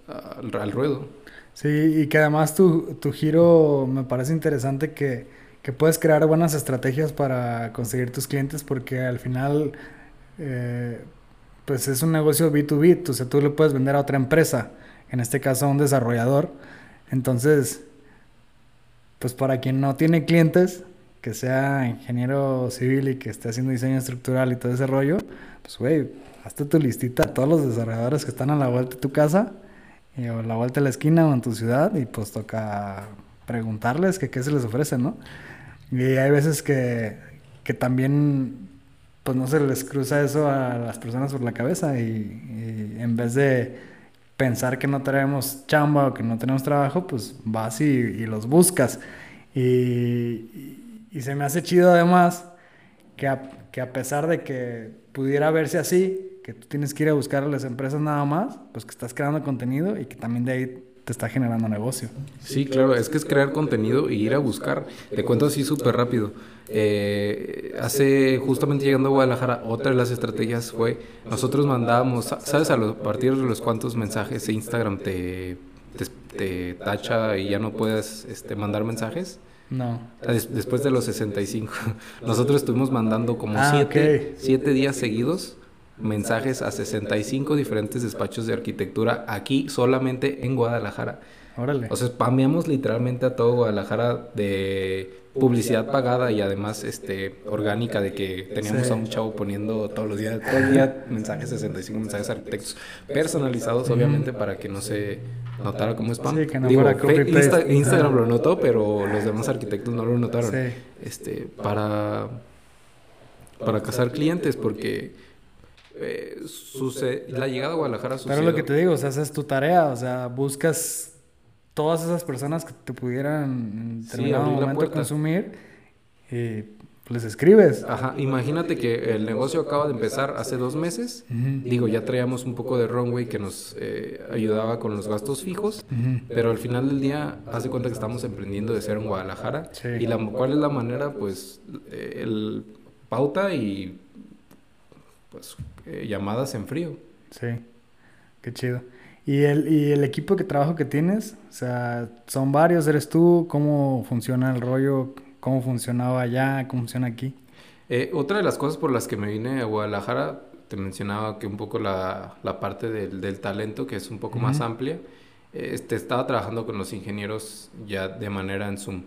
al ruedo. Sí, y que además tu, tu giro me parece interesante que, que, puedes crear buenas estrategias para conseguir tus clientes porque al final, eh, pues es un negocio B2B, o sea, tú le puedes vender a otra empresa, en este caso a un desarrollador, entonces, pues para quien no tiene clientes, que sea ingeniero civil y que esté haciendo diseño estructural y todo ese rollo, pues güey, hazte tu listita a todos los desarrolladores que están a la vuelta de tu casa, o a la vuelta de la esquina o en tu ciudad, y pues toca preguntarles que qué se les ofrece, ¿no? Y hay veces que, que también pues no se les cruza eso a las personas por la cabeza y en vez de pensar que no tenemos chamba o que no tenemos trabajo, pues vas y, los buscas. Y, y, se me hace chido además que a, que a pesar de que pudiera verse así, que tú tienes que ir a buscar a las empresas nada más, pues que estás creando contenido y que también de ahí te está generando negocio. Sí, claro, es que es crear contenido y ir a buscar. Te cuento así súper rápido. Eh, hace, justamente llegando a Guadalajara, otra de las estrategias fue, nosotros mandábamos, ¿sabes? A, partir de los cuantos mensajes Instagram te, te, tacha y ya no puedes este, mandar mensajes. No. después de los 65. Nosotros estuvimos mandando como 7 ah, días seguidos mensajes a 65 diferentes despachos de arquitectura aquí solamente en Guadalajara. Órale. O sea, spameamos literalmente a todo Guadalajara de publicidad pagada y además este orgánica de que teníamos a un chavo poniendo todos los días, todo el día mensajes, 65 mensajes arquitectos personalizados obviamente para que no se notara como spam. Sí, que no Digo, Instagram lo notó, pero los demás arquitectos no lo notaron. Este, para para cazar clientes porque eh, la llegada a Guadalajara sucedió. Pero lo que te digo, o sea, esa es tu tarea, o sea, buscas todas esas personas que te pudieran en determinado momento consumir y les escribes. Ajá, imagínate que el negocio acaba de empezar hace dos meses. Digo, ya traíamos un poco de runway que nos eh, ayudaba con los gastos fijos, pero al final del día, haz de cuenta que estamos emprendiendo de ser en Guadalajara. Y la, cuál es la manera, pues, eh, el pauta y pues eh, llamadas en frío. Sí, qué chido. ¿Y el, ¿Y el equipo de trabajo que tienes? O sea, ¿son varios? ¿Eres tú? ¿Cómo funciona el rollo? ¿Cómo funcionaba allá? ¿Cómo funciona aquí? Eh, otra de las cosas por las que me vine a Guadalajara, te mencionaba que un poco la, la parte del, del, talento, que es un poco más amplia. Este, estaba trabajando con los ingenieros ya de manera en Zoom.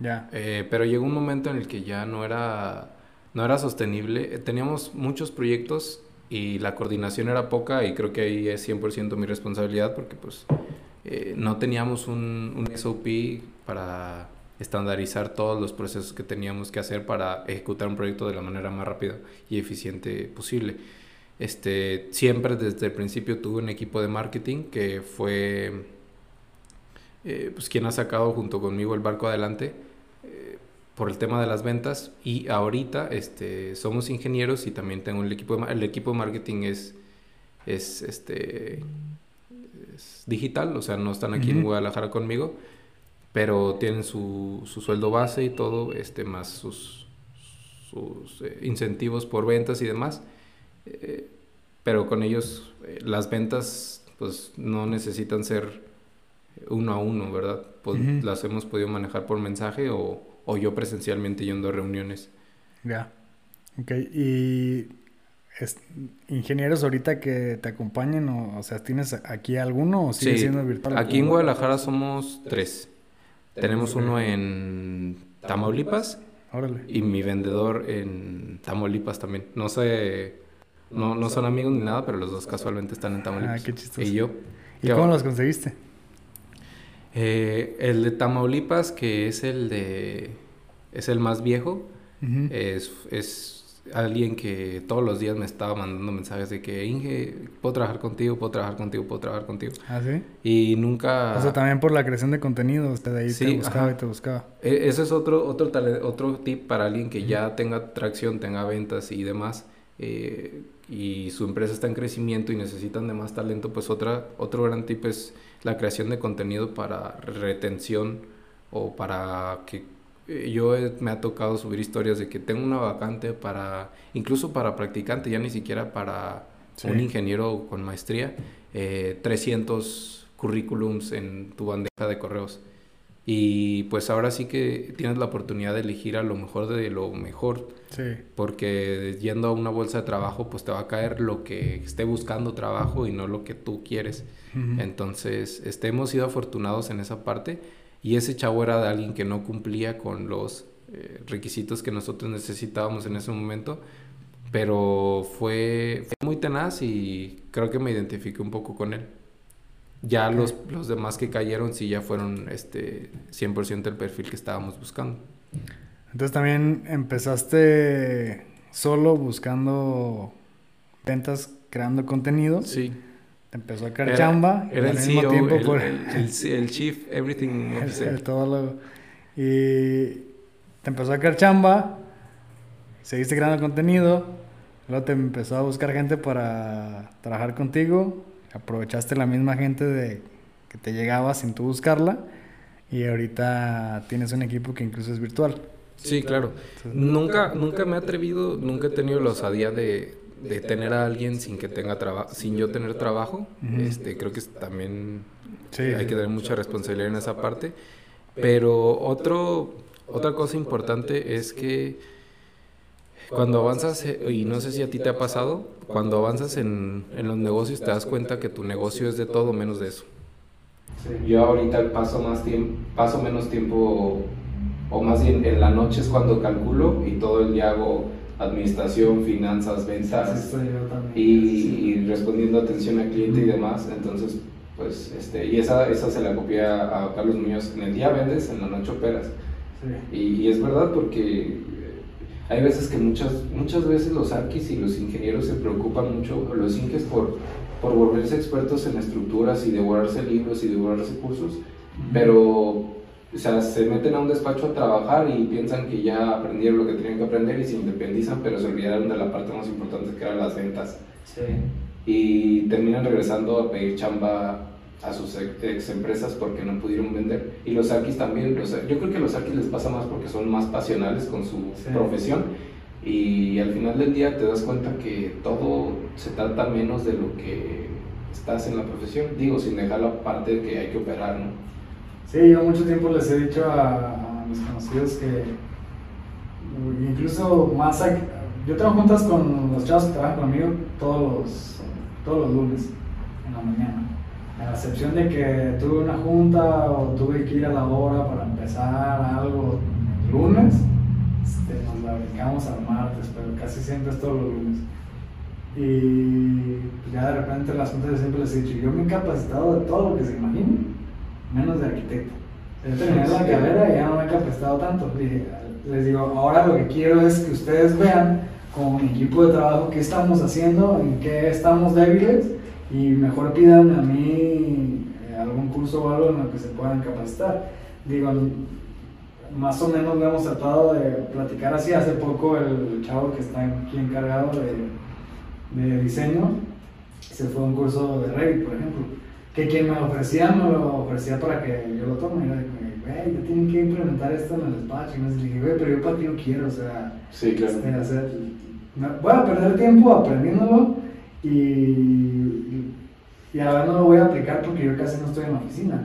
Ya. Eh, pero llegó un momento en el que ya no era no era sostenible. Teníamos muchos proyectos y la coordinación era poca y creo que ahí es 100% mi responsabilidad porque pues eh, no teníamos un, SOP para estandarizar todos los procesos que teníamos que hacer para ejecutar un proyecto de la manera más rápida y eficiente posible. Este, siempre desde el principio tuve un equipo de marketing que fue eh, pues, quien ha sacado junto conmigo el barco adelante por el tema de las ventas y ahorita este, somos ingenieros y también tengo el equipo de, el equipo de marketing es, es, este, digital, o sea, no están aquí en Guadalajara conmigo, pero tienen su, su, sueldo base y todo, este, más sus, sus eh, incentivos por ventas y demás. Eh, pero con ellos eh, las ventas pues no necesitan ser uno a uno, ¿verdad? Pues las hemos podido manejar por mensaje o, o yo presencialmente yendo a reuniones. Ya. Ok, y ingenieros ahorita que te acompañen o, o sea, ¿tienes aquí alguno o sigue siendo virtual? Aquí en Guadalajara somos tres. Tenemos uno en Tamaulipas. Órale. Y mi vendedor en Tamaulipas también. No sé, no, no son amigos ni nada, pero los dos casualmente están en Tamaulipas. Ah, qué chistoso. Y yo. ¿Y cómo los conseguiste? Eh, el de Tamaulipas, que es el de. es el más viejo, es, es alguien que todos los días me estaba mandando mensajes de que Inge, puedo trabajar contigo, puedo trabajar contigo, puedo trabajar contigo. Ah, sí. Y nunca. O sea, también por la creación de contenido, usted ahí te buscaba y te buscaba. E, ese es otro, otro, otro tip para alguien que ya tenga tracción, tenga ventas y demás. Eh, y su empresa está en crecimiento y necesitan de más talento, pues otra, otro gran tip es la creación de contenido para retención o para que eh, yo me ha tocado subir historias de que tengo una vacante para, incluso para practicante, ya ni siquiera para un ingeniero con maestría, 300 eh, currículums en tu bandeja de correos. Y pues ahora sí que tienes la oportunidad de elegir a lo mejor de lo mejor. Porque yendo a una bolsa de trabajo, pues te va a caer lo que esté buscando trabajo y no lo que tú quieres. Entonces, este, hemos sido afortunados en esa parte y ese chavo era de alguien que no cumplía con los eh, requisitos que nosotros necesitábamos en ese momento, pero fue, muy tenaz y creo que me identifiqué un poco con él. Ya los, los demás que cayeron sí ya fueron este 100% el perfil que estábamos buscando. Entonces también empezaste solo buscando ventas, creando contenido. Sí empezó a caer chamba. Era el mismo tiempo el, por... el, Chief Everything El, todo Y te empezó a caer chamba, seguiste creando contenido, luego te empezó a buscar gente para trabajar contigo, aprovechaste la misma gente de que te llegaba sin tú buscarla y ahorita tienes un equipo que incluso es virtual. Sí, claro. nunca, nunca me he atrevido, nunca he tenido la osadía de, de tener a alguien sin que tenga trabajo, sin yo tener trabajo, este, creo que también hay que tener mucha responsabilidad en esa parte. Pero otro, otra cosa importante es que cuando avanzas, eh, y no sé si a ti te ha pasado, cuando avanzas en, en los negocios te das cuenta que tu negocio es de todo menos de eso. Yo ahorita paso más tiempo, paso menos tiempo, o más bien en la noche es cuando calculo y todo el día hago administración, finanzas, ventas y, respondiendo atención al cliente y demás. Entonces, pues, este, y esa, esa se la copié a, Carlos Muñoz. En el día vendes, en la noche operas. Y, es verdad porque hay veces que muchas, muchas veces los arquis y los ingenieros se preocupan mucho, los inges, por, por volverse expertos en estructuras y devorarse libros y devorarse cursos, pero o sea, se meten a un despacho a trabajar y piensan que ya aprendieron lo que tenían que aprender y se independizan, pero se olvidaron de la parte más importante que eran las ventas. Sí. Y terminan regresando a pedir chamba a sus ex empresas porque no pudieron vender. Y los arquis también, o sea, yo creo que a los arquis les pasa más porque son más pasionales con su profesión y al final del día te das cuenta que todo se trata menos de lo que estás en la profesión, digo, sin dejar la parte que hay que operar, ¿no? Sí, yo mucho tiempo les he dicho a, mis conocidos que incluso más yo trabajo juntas con los chavos que trabajan conmigo todos los, todos los lunes en la mañana. A excepción de que tuve una junta o tuve que ir a la hora para empezar algo el lunes, este, nos la brincamos al martes, pero casi siempre es todos los lunes. Y ya de repente las juntas yo siempre les he dicho, yo me he capacitado de todo lo que se imaginen menos de arquitecto. Yo terminé la carrera y ya no me he capacitado tanto. Les digo, ahora lo que quiero es que ustedes vean con mi equipo de trabajo qué estamos haciendo, en qué estamos débiles y mejor pidan a mí eh, algún curso o algo en lo que se puedan capacitar. Digo, más o menos lo hemos tratado de platicar así. Hace poco el chavo que está aquí encargado de, de diseño se fue a un curso de Revit, por ejemplo, que quien me lo ofrecía, me lo ofrecía para que yo lo tome. Y yo dije, güey, yo tengo que implementar esto en el despacho. Y me dije, güey, pero yo para ti no quiero, o sea, sí, claro. Este, hacer, voy a perder tiempo aprendiéndolo y, y, y a ver no lo voy a aplicar porque yo casi no estoy en la oficina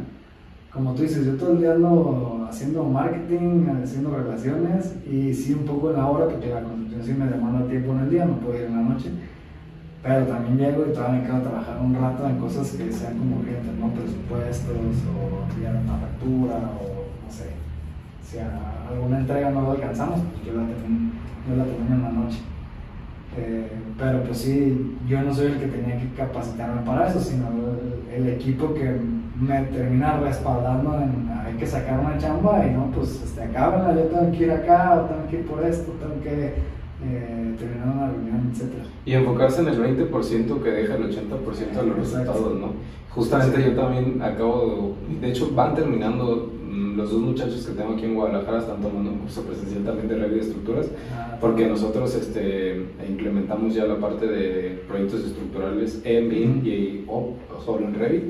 como tú dices, yo todo el día ando haciendo marketing, haciendo relaciones y sí un poco en la hora, porque la construcción sí me demanda tiempo en el día, no puedo ir en la noche. Pero también llego y todavía me quedo a trabajar un rato en cosas que sean como urgentes, ¿no? Presupuestos o enviar una factura o no sé. Si a alguna entrega no lo alcanzamos, pues yo la termino, yo la termino en la noche. Eh, pero pues sí, yo no soy el que tenía que capacitarme para eso, sino el, equipo que me termina respaldando en hay que sacar una chamba y no, pues este, yo tengo que ir acá, o tengo que ir por esto, tengo que eh, terminar una reunión, etc. Y enfocarse en el 20% que deja el 80% de los resultados, ¿no? Justamente yo también acabo, de, hecho van terminando los dos muchachos que tengo aquí en Guadalajara están tomando un curso presencial también de Revit de estructuras, ah, porque nosotros este, implementamos ya la parte de proyectos estructurales en BIM y o, solo en Revit.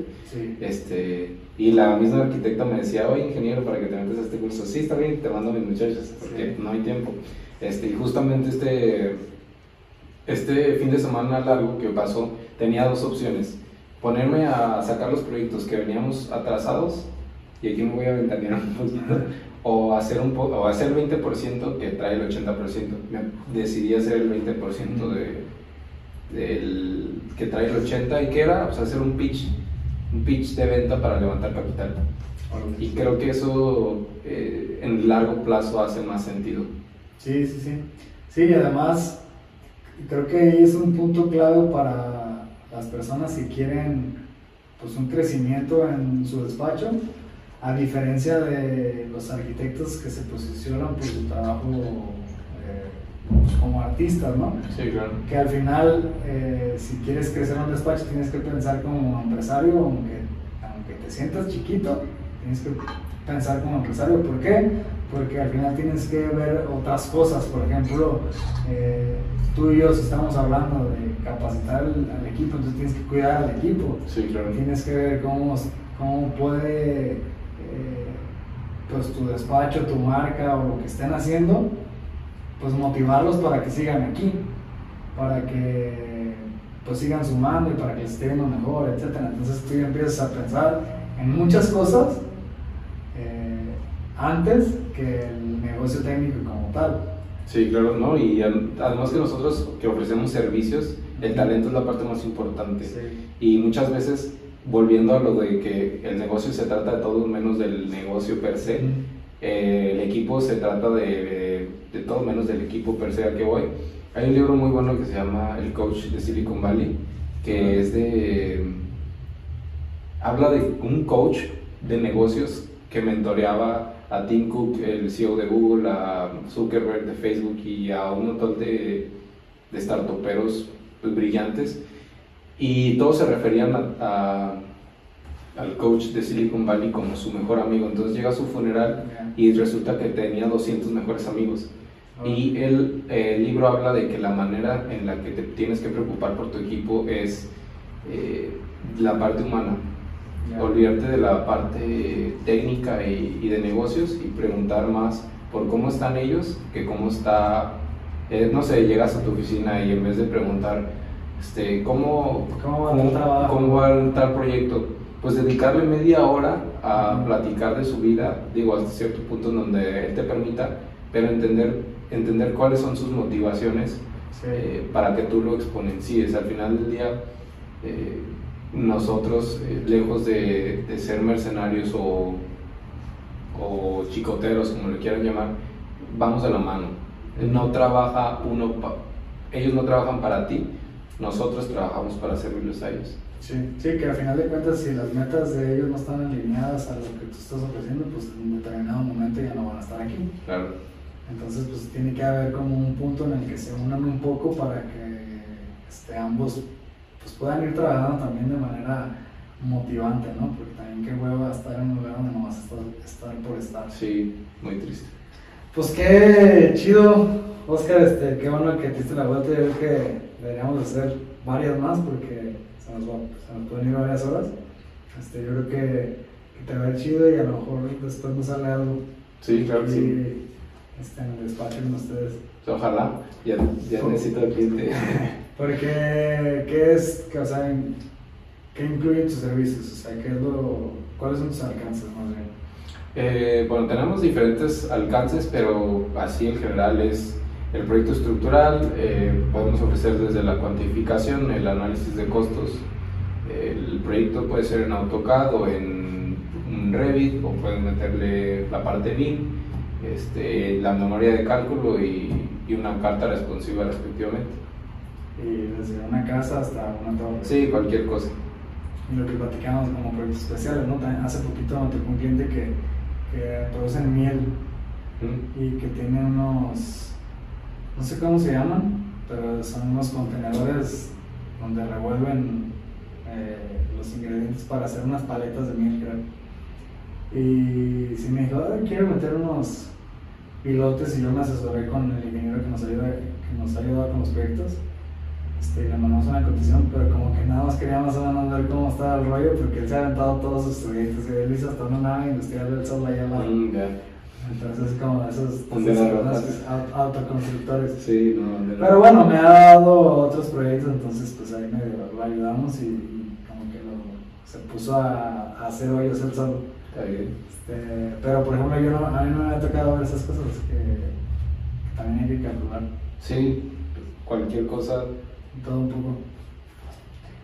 Este, y la misma arquitecta me decía, oye ingeniero, para que te metas a este curso, sí, está bien, te mando a mis muchachos, porque no hay tiempo. Este, y justamente este, este fin de semana largo que pasó, tenía dos opciones. Ponerme a sacar los proyectos que veníamos atrasados y aquí me voy a ventanear un poquito, o hacer, un o hacer el 20% que trae el 80%. Me decidí hacer el 20% de, del, que trae el 80% y que era pues, hacer un pitch, un pitch de venta para levantar capital. Y creo que eso eh, en largo plazo hace más sentido. Sí, sí, sí. Sí, y además creo que es un punto clave para las personas que quieren pues, un crecimiento en su despacho a diferencia de los arquitectos que se posicionan por su trabajo eh, como artistas, ¿no? Sí, claro. Que al final, eh, si quieres crecer en un despacho, tienes que pensar como empresario, aunque, aunque te sientas chiquito, tienes que pensar como empresario. ¿Por qué? Porque al final tienes que ver otras cosas. Por ejemplo, eh, tú y yo estamos hablando de capacitar al, equipo, entonces tienes que cuidar al equipo. Sí, claro. Tienes que ver cómo, cómo puede pues tu despacho, tu marca o lo que estén haciendo, pues motivarlos para que sigan aquí, para que pues sigan sumando y para que les esté yendo mejor, etc. Entonces tú ya empiezas a pensar en muchas cosas eh, antes que el negocio técnico como tal. Sí, claro, ¿no? Y además que nosotros que ofrecemos servicios, el talento es la parte más importante. Y muchas veces volviendo a lo de que el negocio se trata de todo menos del negocio per se, eh, el equipo se trata de, de, todo menos del equipo per se a que voy. Hay un libro muy bueno que se llama El Coach de Silicon Valley, que es de... habla de un coach de negocios que mentoreaba a Tim Cook, el CEO de Google, a Zuckerberg de Facebook y a un montón de, de startuperos pues, brillantes y todos se referían a, al coach de Silicon Valley como su mejor amigo. Entonces llega a su funeral y resulta que tenía 200 mejores amigos. Y el, el, libro habla de que la manera en la que te tienes que preocupar por tu equipo es eh, la parte humana. Olvidarte de la parte técnica y, y, de negocios y preguntar más por cómo están ellos que cómo está, eh, no sé, llegas a tu oficina y en vez de preguntar, este, ¿cómo, ¿Cómo, va cómo, va el tal proyecto? Pues dedicarle media hora a platicar de su vida, digo, hasta cierto punto donde él te permita, pero entender, entender cuáles son sus motivaciones eh, para que tú lo exponencies. Al final del día, eh, nosotros, eh, lejos de, de, ser mercenarios o, o chicoteros, como le quieran llamar, vamos de la mano. No trabaja uno, ellos no trabajan para ti, nosotros trabajamos para servirles a ellos. Sí, sí, que al final de cuentas si las metas de ellos no están alineadas a lo que tú estás ofreciendo, pues en un determinado momento ya no van a estar aquí. Claro. Entonces, pues tiene que haber como un punto en el que se unan un poco para que este, ambos pues, puedan ir trabajando también de manera motivante, ¿no? Porque también qué hueva estar en un lugar donde no vas a estar, estar por estar. Sí, muy triste. Pues qué chido, Oscar, este, qué bueno que te diste la vuelta. Yo creo que deberíamos hacer varias más porque se nos, va, se nos pueden ir varias horas. Este, yo creo que, te va a ir chido y a lo mejor después nos sale algo. Sí, claro que sí. Este, en el despacho con ustedes. Ojalá, ya, ya necesito el cliente. Porque, ¿qué es, o sea, qué incluyen tus servicios? O sea, ¿qué es lo, ¿cuáles son tus alcances más bien? Eh, bueno, tenemos diferentes alcances, pero así en general es el proyecto estructural, eh, podemos ofrecer desde la cuantificación, el análisis de costos. El proyecto puede ser en AutoCAD o en un Revit, o pueden meterle la parte BIM, este, la memoria de cálculo y, y una carta responsiva respectivamente y desde una casa hasta una torre. Sí, cualquier cosa. Y lo que platicamos como proyectos especiales, ¿no? hace poquito tocó un cliente que, que producen miel y que tiene unos, no sé cómo se llaman, pero son unos contenedores donde revuelven eh, los ingredientes para hacer unas paletas de miel, creo. Y si me dijo, quiero meter unos pilotes y yo me asesoré con el ingeniero que nos ayuda, que nos ha ayudado con los proyectos este, le mandamos una cotización, pero como que nada más queríamos ver cómo estaba el rollo, porque él se ha aventado todos sus proyectos, y él hizo hasta una nave industrial del sol allá al lado. Entonces, es como esos, esos autoconstructores. Sí, no, Pero bueno, me ha dado otros proyectos, entonces pues ahí me lo ayudamos y, como que lo, se puso a, a hacer hoyos él solo. Está bien. Este, pero por ejemplo, yo no, a mí no me ha tocado ver esas cosas que, también hay que calcular. Sí, cualquier cosa todo un poco.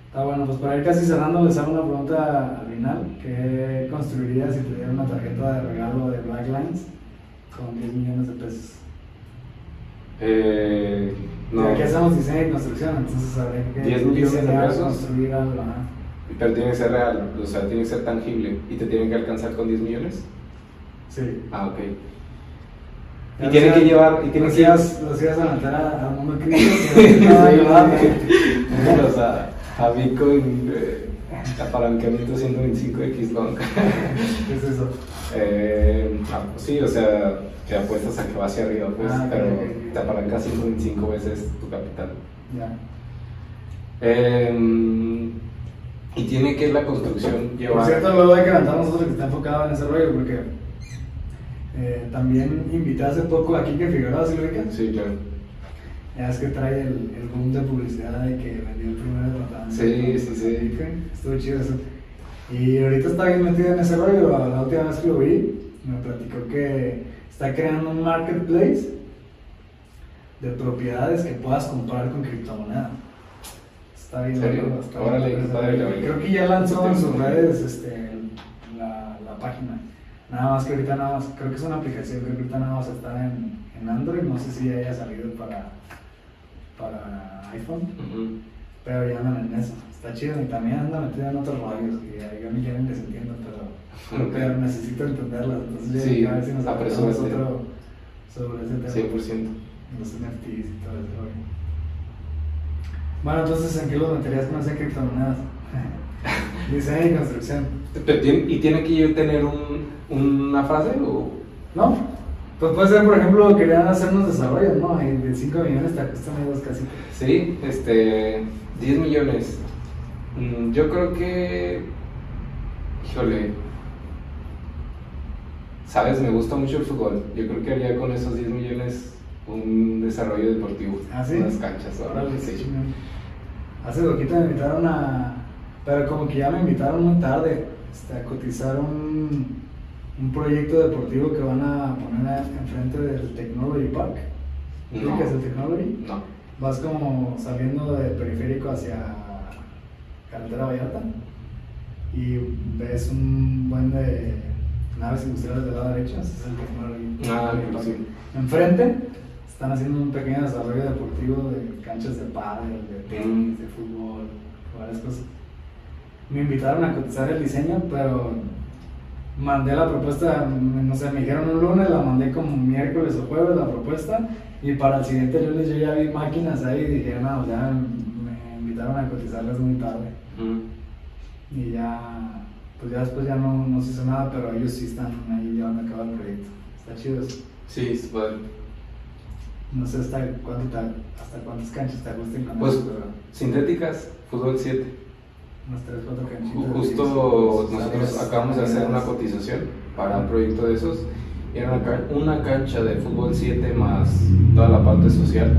Está bueno, pues para ir casi cerrando, les hago una pregunta al final. ¿Qué construirías si te dieran una tarjeta de regalo de Black Lines con 10 millones de pesos? Eh, no. Aquí hacemos diseño y construcción, entonces habría que 10 millones de pesos. construir algo. Pero tiene que ser real, o sea, tiene que ser tangible. ¿Y te tienen que alcanzar con 10 millones? Sí. Ah, ok. Y tiene que llevar. Y tiene los, que... Ibas, a meter al mundo ayudando. o sea, a Bitcoin, eh, apalancamiento 125x long. ¿Qué es eso? Eh, ah, pues sí, o sea, te apuestas a que va hacia arriba, pues, ah, pero te apalancas 125 veces tu capital. Ya. Eh, y tiene que la construcción llevar. Por cierto, luego hay que levantar nosotros que está enfocado en ese rollo, porque eh, también invité hace poco a Kike Figueroa, ¿sí lo ubicas? Sí, claro. Ya es que trae el, el boom de publicidad de que vendió el primer departamento. Sí, sí, sí. Estuvo chido eso. Y ahorita está bien metido en ese rollo. La última vez que lo vi, me platicó que está creando un marketplace de propiedades que puedas comprar con criptomoneda. Está bien. Está Órale, Creo que ya lanzó en sus redes este, la, la página. Nada más que ahorita nada más, creo que es una aplicación que ahorita nada más está en, en Android, no sé si haya salido para, para iPhone, pero ya andan en eso. Está chido y también andan metido en otros rollos que yo ni quieren que se entiendan, pero, pero necesito entenderlas. Entonces, sí, a ver si nos aprendemos otro sobre ese tema. 100%. Los NFTs y todo eso. Bueno, entonces, ¿en qué los meterías con esas criptomonedas? Diseño y construcción. ¿Y tiene que tener un, una frase o...? No. Pues puede ser, por ejemplo, querían hacernos desarrollo, ¿no? De 5 millones te cuestan dos casi. Sí, este... 10 millones. Mm, yo creo que... Híjole. Sabes, me gusta mucho el fútbol. Yo creo que haría con esos 10 millones un desarrollo deportivo. ¿Ah, sí? Unas canchas. Ahora sí. Hace poquito me invitaron a... Pero como que ya me invitaron muy tarde este, a cotizar un, un proyecto deportivo que van a poner enfrente del Technology Park. No. ¿Qué es el Technology? No. Vas como saliendo del periférico hacia Carretera Vallarta y ves un buen de naves industriales del lado derecho, ese es el Technology. Ah, sí. Enfrente están haciendo un pequeño desarrollo deportivo de canchas de pádel, de tenis, de fútbol, varias cosas. Me invitaron a cotizar el diseño, pero mandé la propuesta, no sé, me dijeron un lunes, la mandé como miércoles o jueves la propuesta y para el siguiente lunes yo ya vi máquinas ahí y dije, no, ya me invitaron a cotizarlas muy tarde. Y ya, pues ya después ya no, no se hizo nada, pero ellos sí están ahí llevando a cabo el proyecto. Está chido eso. Sí, es padre. No sé hasta, cuánto hasta cuántas canchas te gusten con Pues, sintéticas, fútbol 7. Unas 3, 4 canchitas. Justo nosotros acabamos de hacer una cotización para un proyecto de esos. Era una, cancha de fútbol 7 más toda la parte social.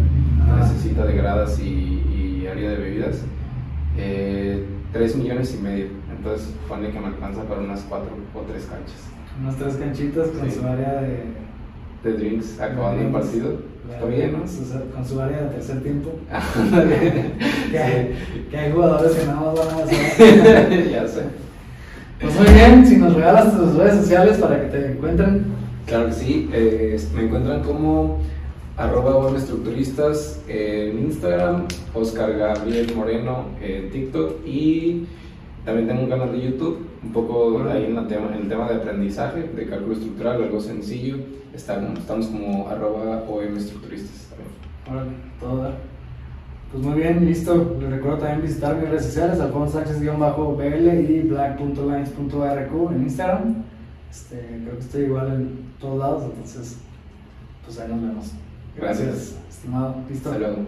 Necesita de gradas y, área de bebidas. Eh, 3 millones y medio. Entonces, pone que me alcanza para unas 4 o 3 canchas. Unas 3 canchitas con su área de, de drinks acabando el partido Está bien, ¿no? con su área de tercer tiempo. que, hay, jugadores que nada más van a hacer. ya sé. Pues muy bien, si nos regalas tus redes sociales para que te encuentren. Claro que sí, eh, me encuentran como arroba estructuristas en Instagram, Oscar Gabriel Moreno en TikTok y también tengo un canal de YouTube, un poco ahí en, el tema, en el tema de aprendizaje, de cálculo estructural, algo sencillo. Estamos, estamos como arroba OM estructuristas también. Órale, todo Pues muy bien, listo. Les recuerdo también visitar mis redes sociales, Alfonso Sánchez-BL y black.lines.rq en Instagram. Este, creo que estoy igual en todos lados, entonces, pues ahí nos vemos. Gracias. estimado. Listo. Hasta luego.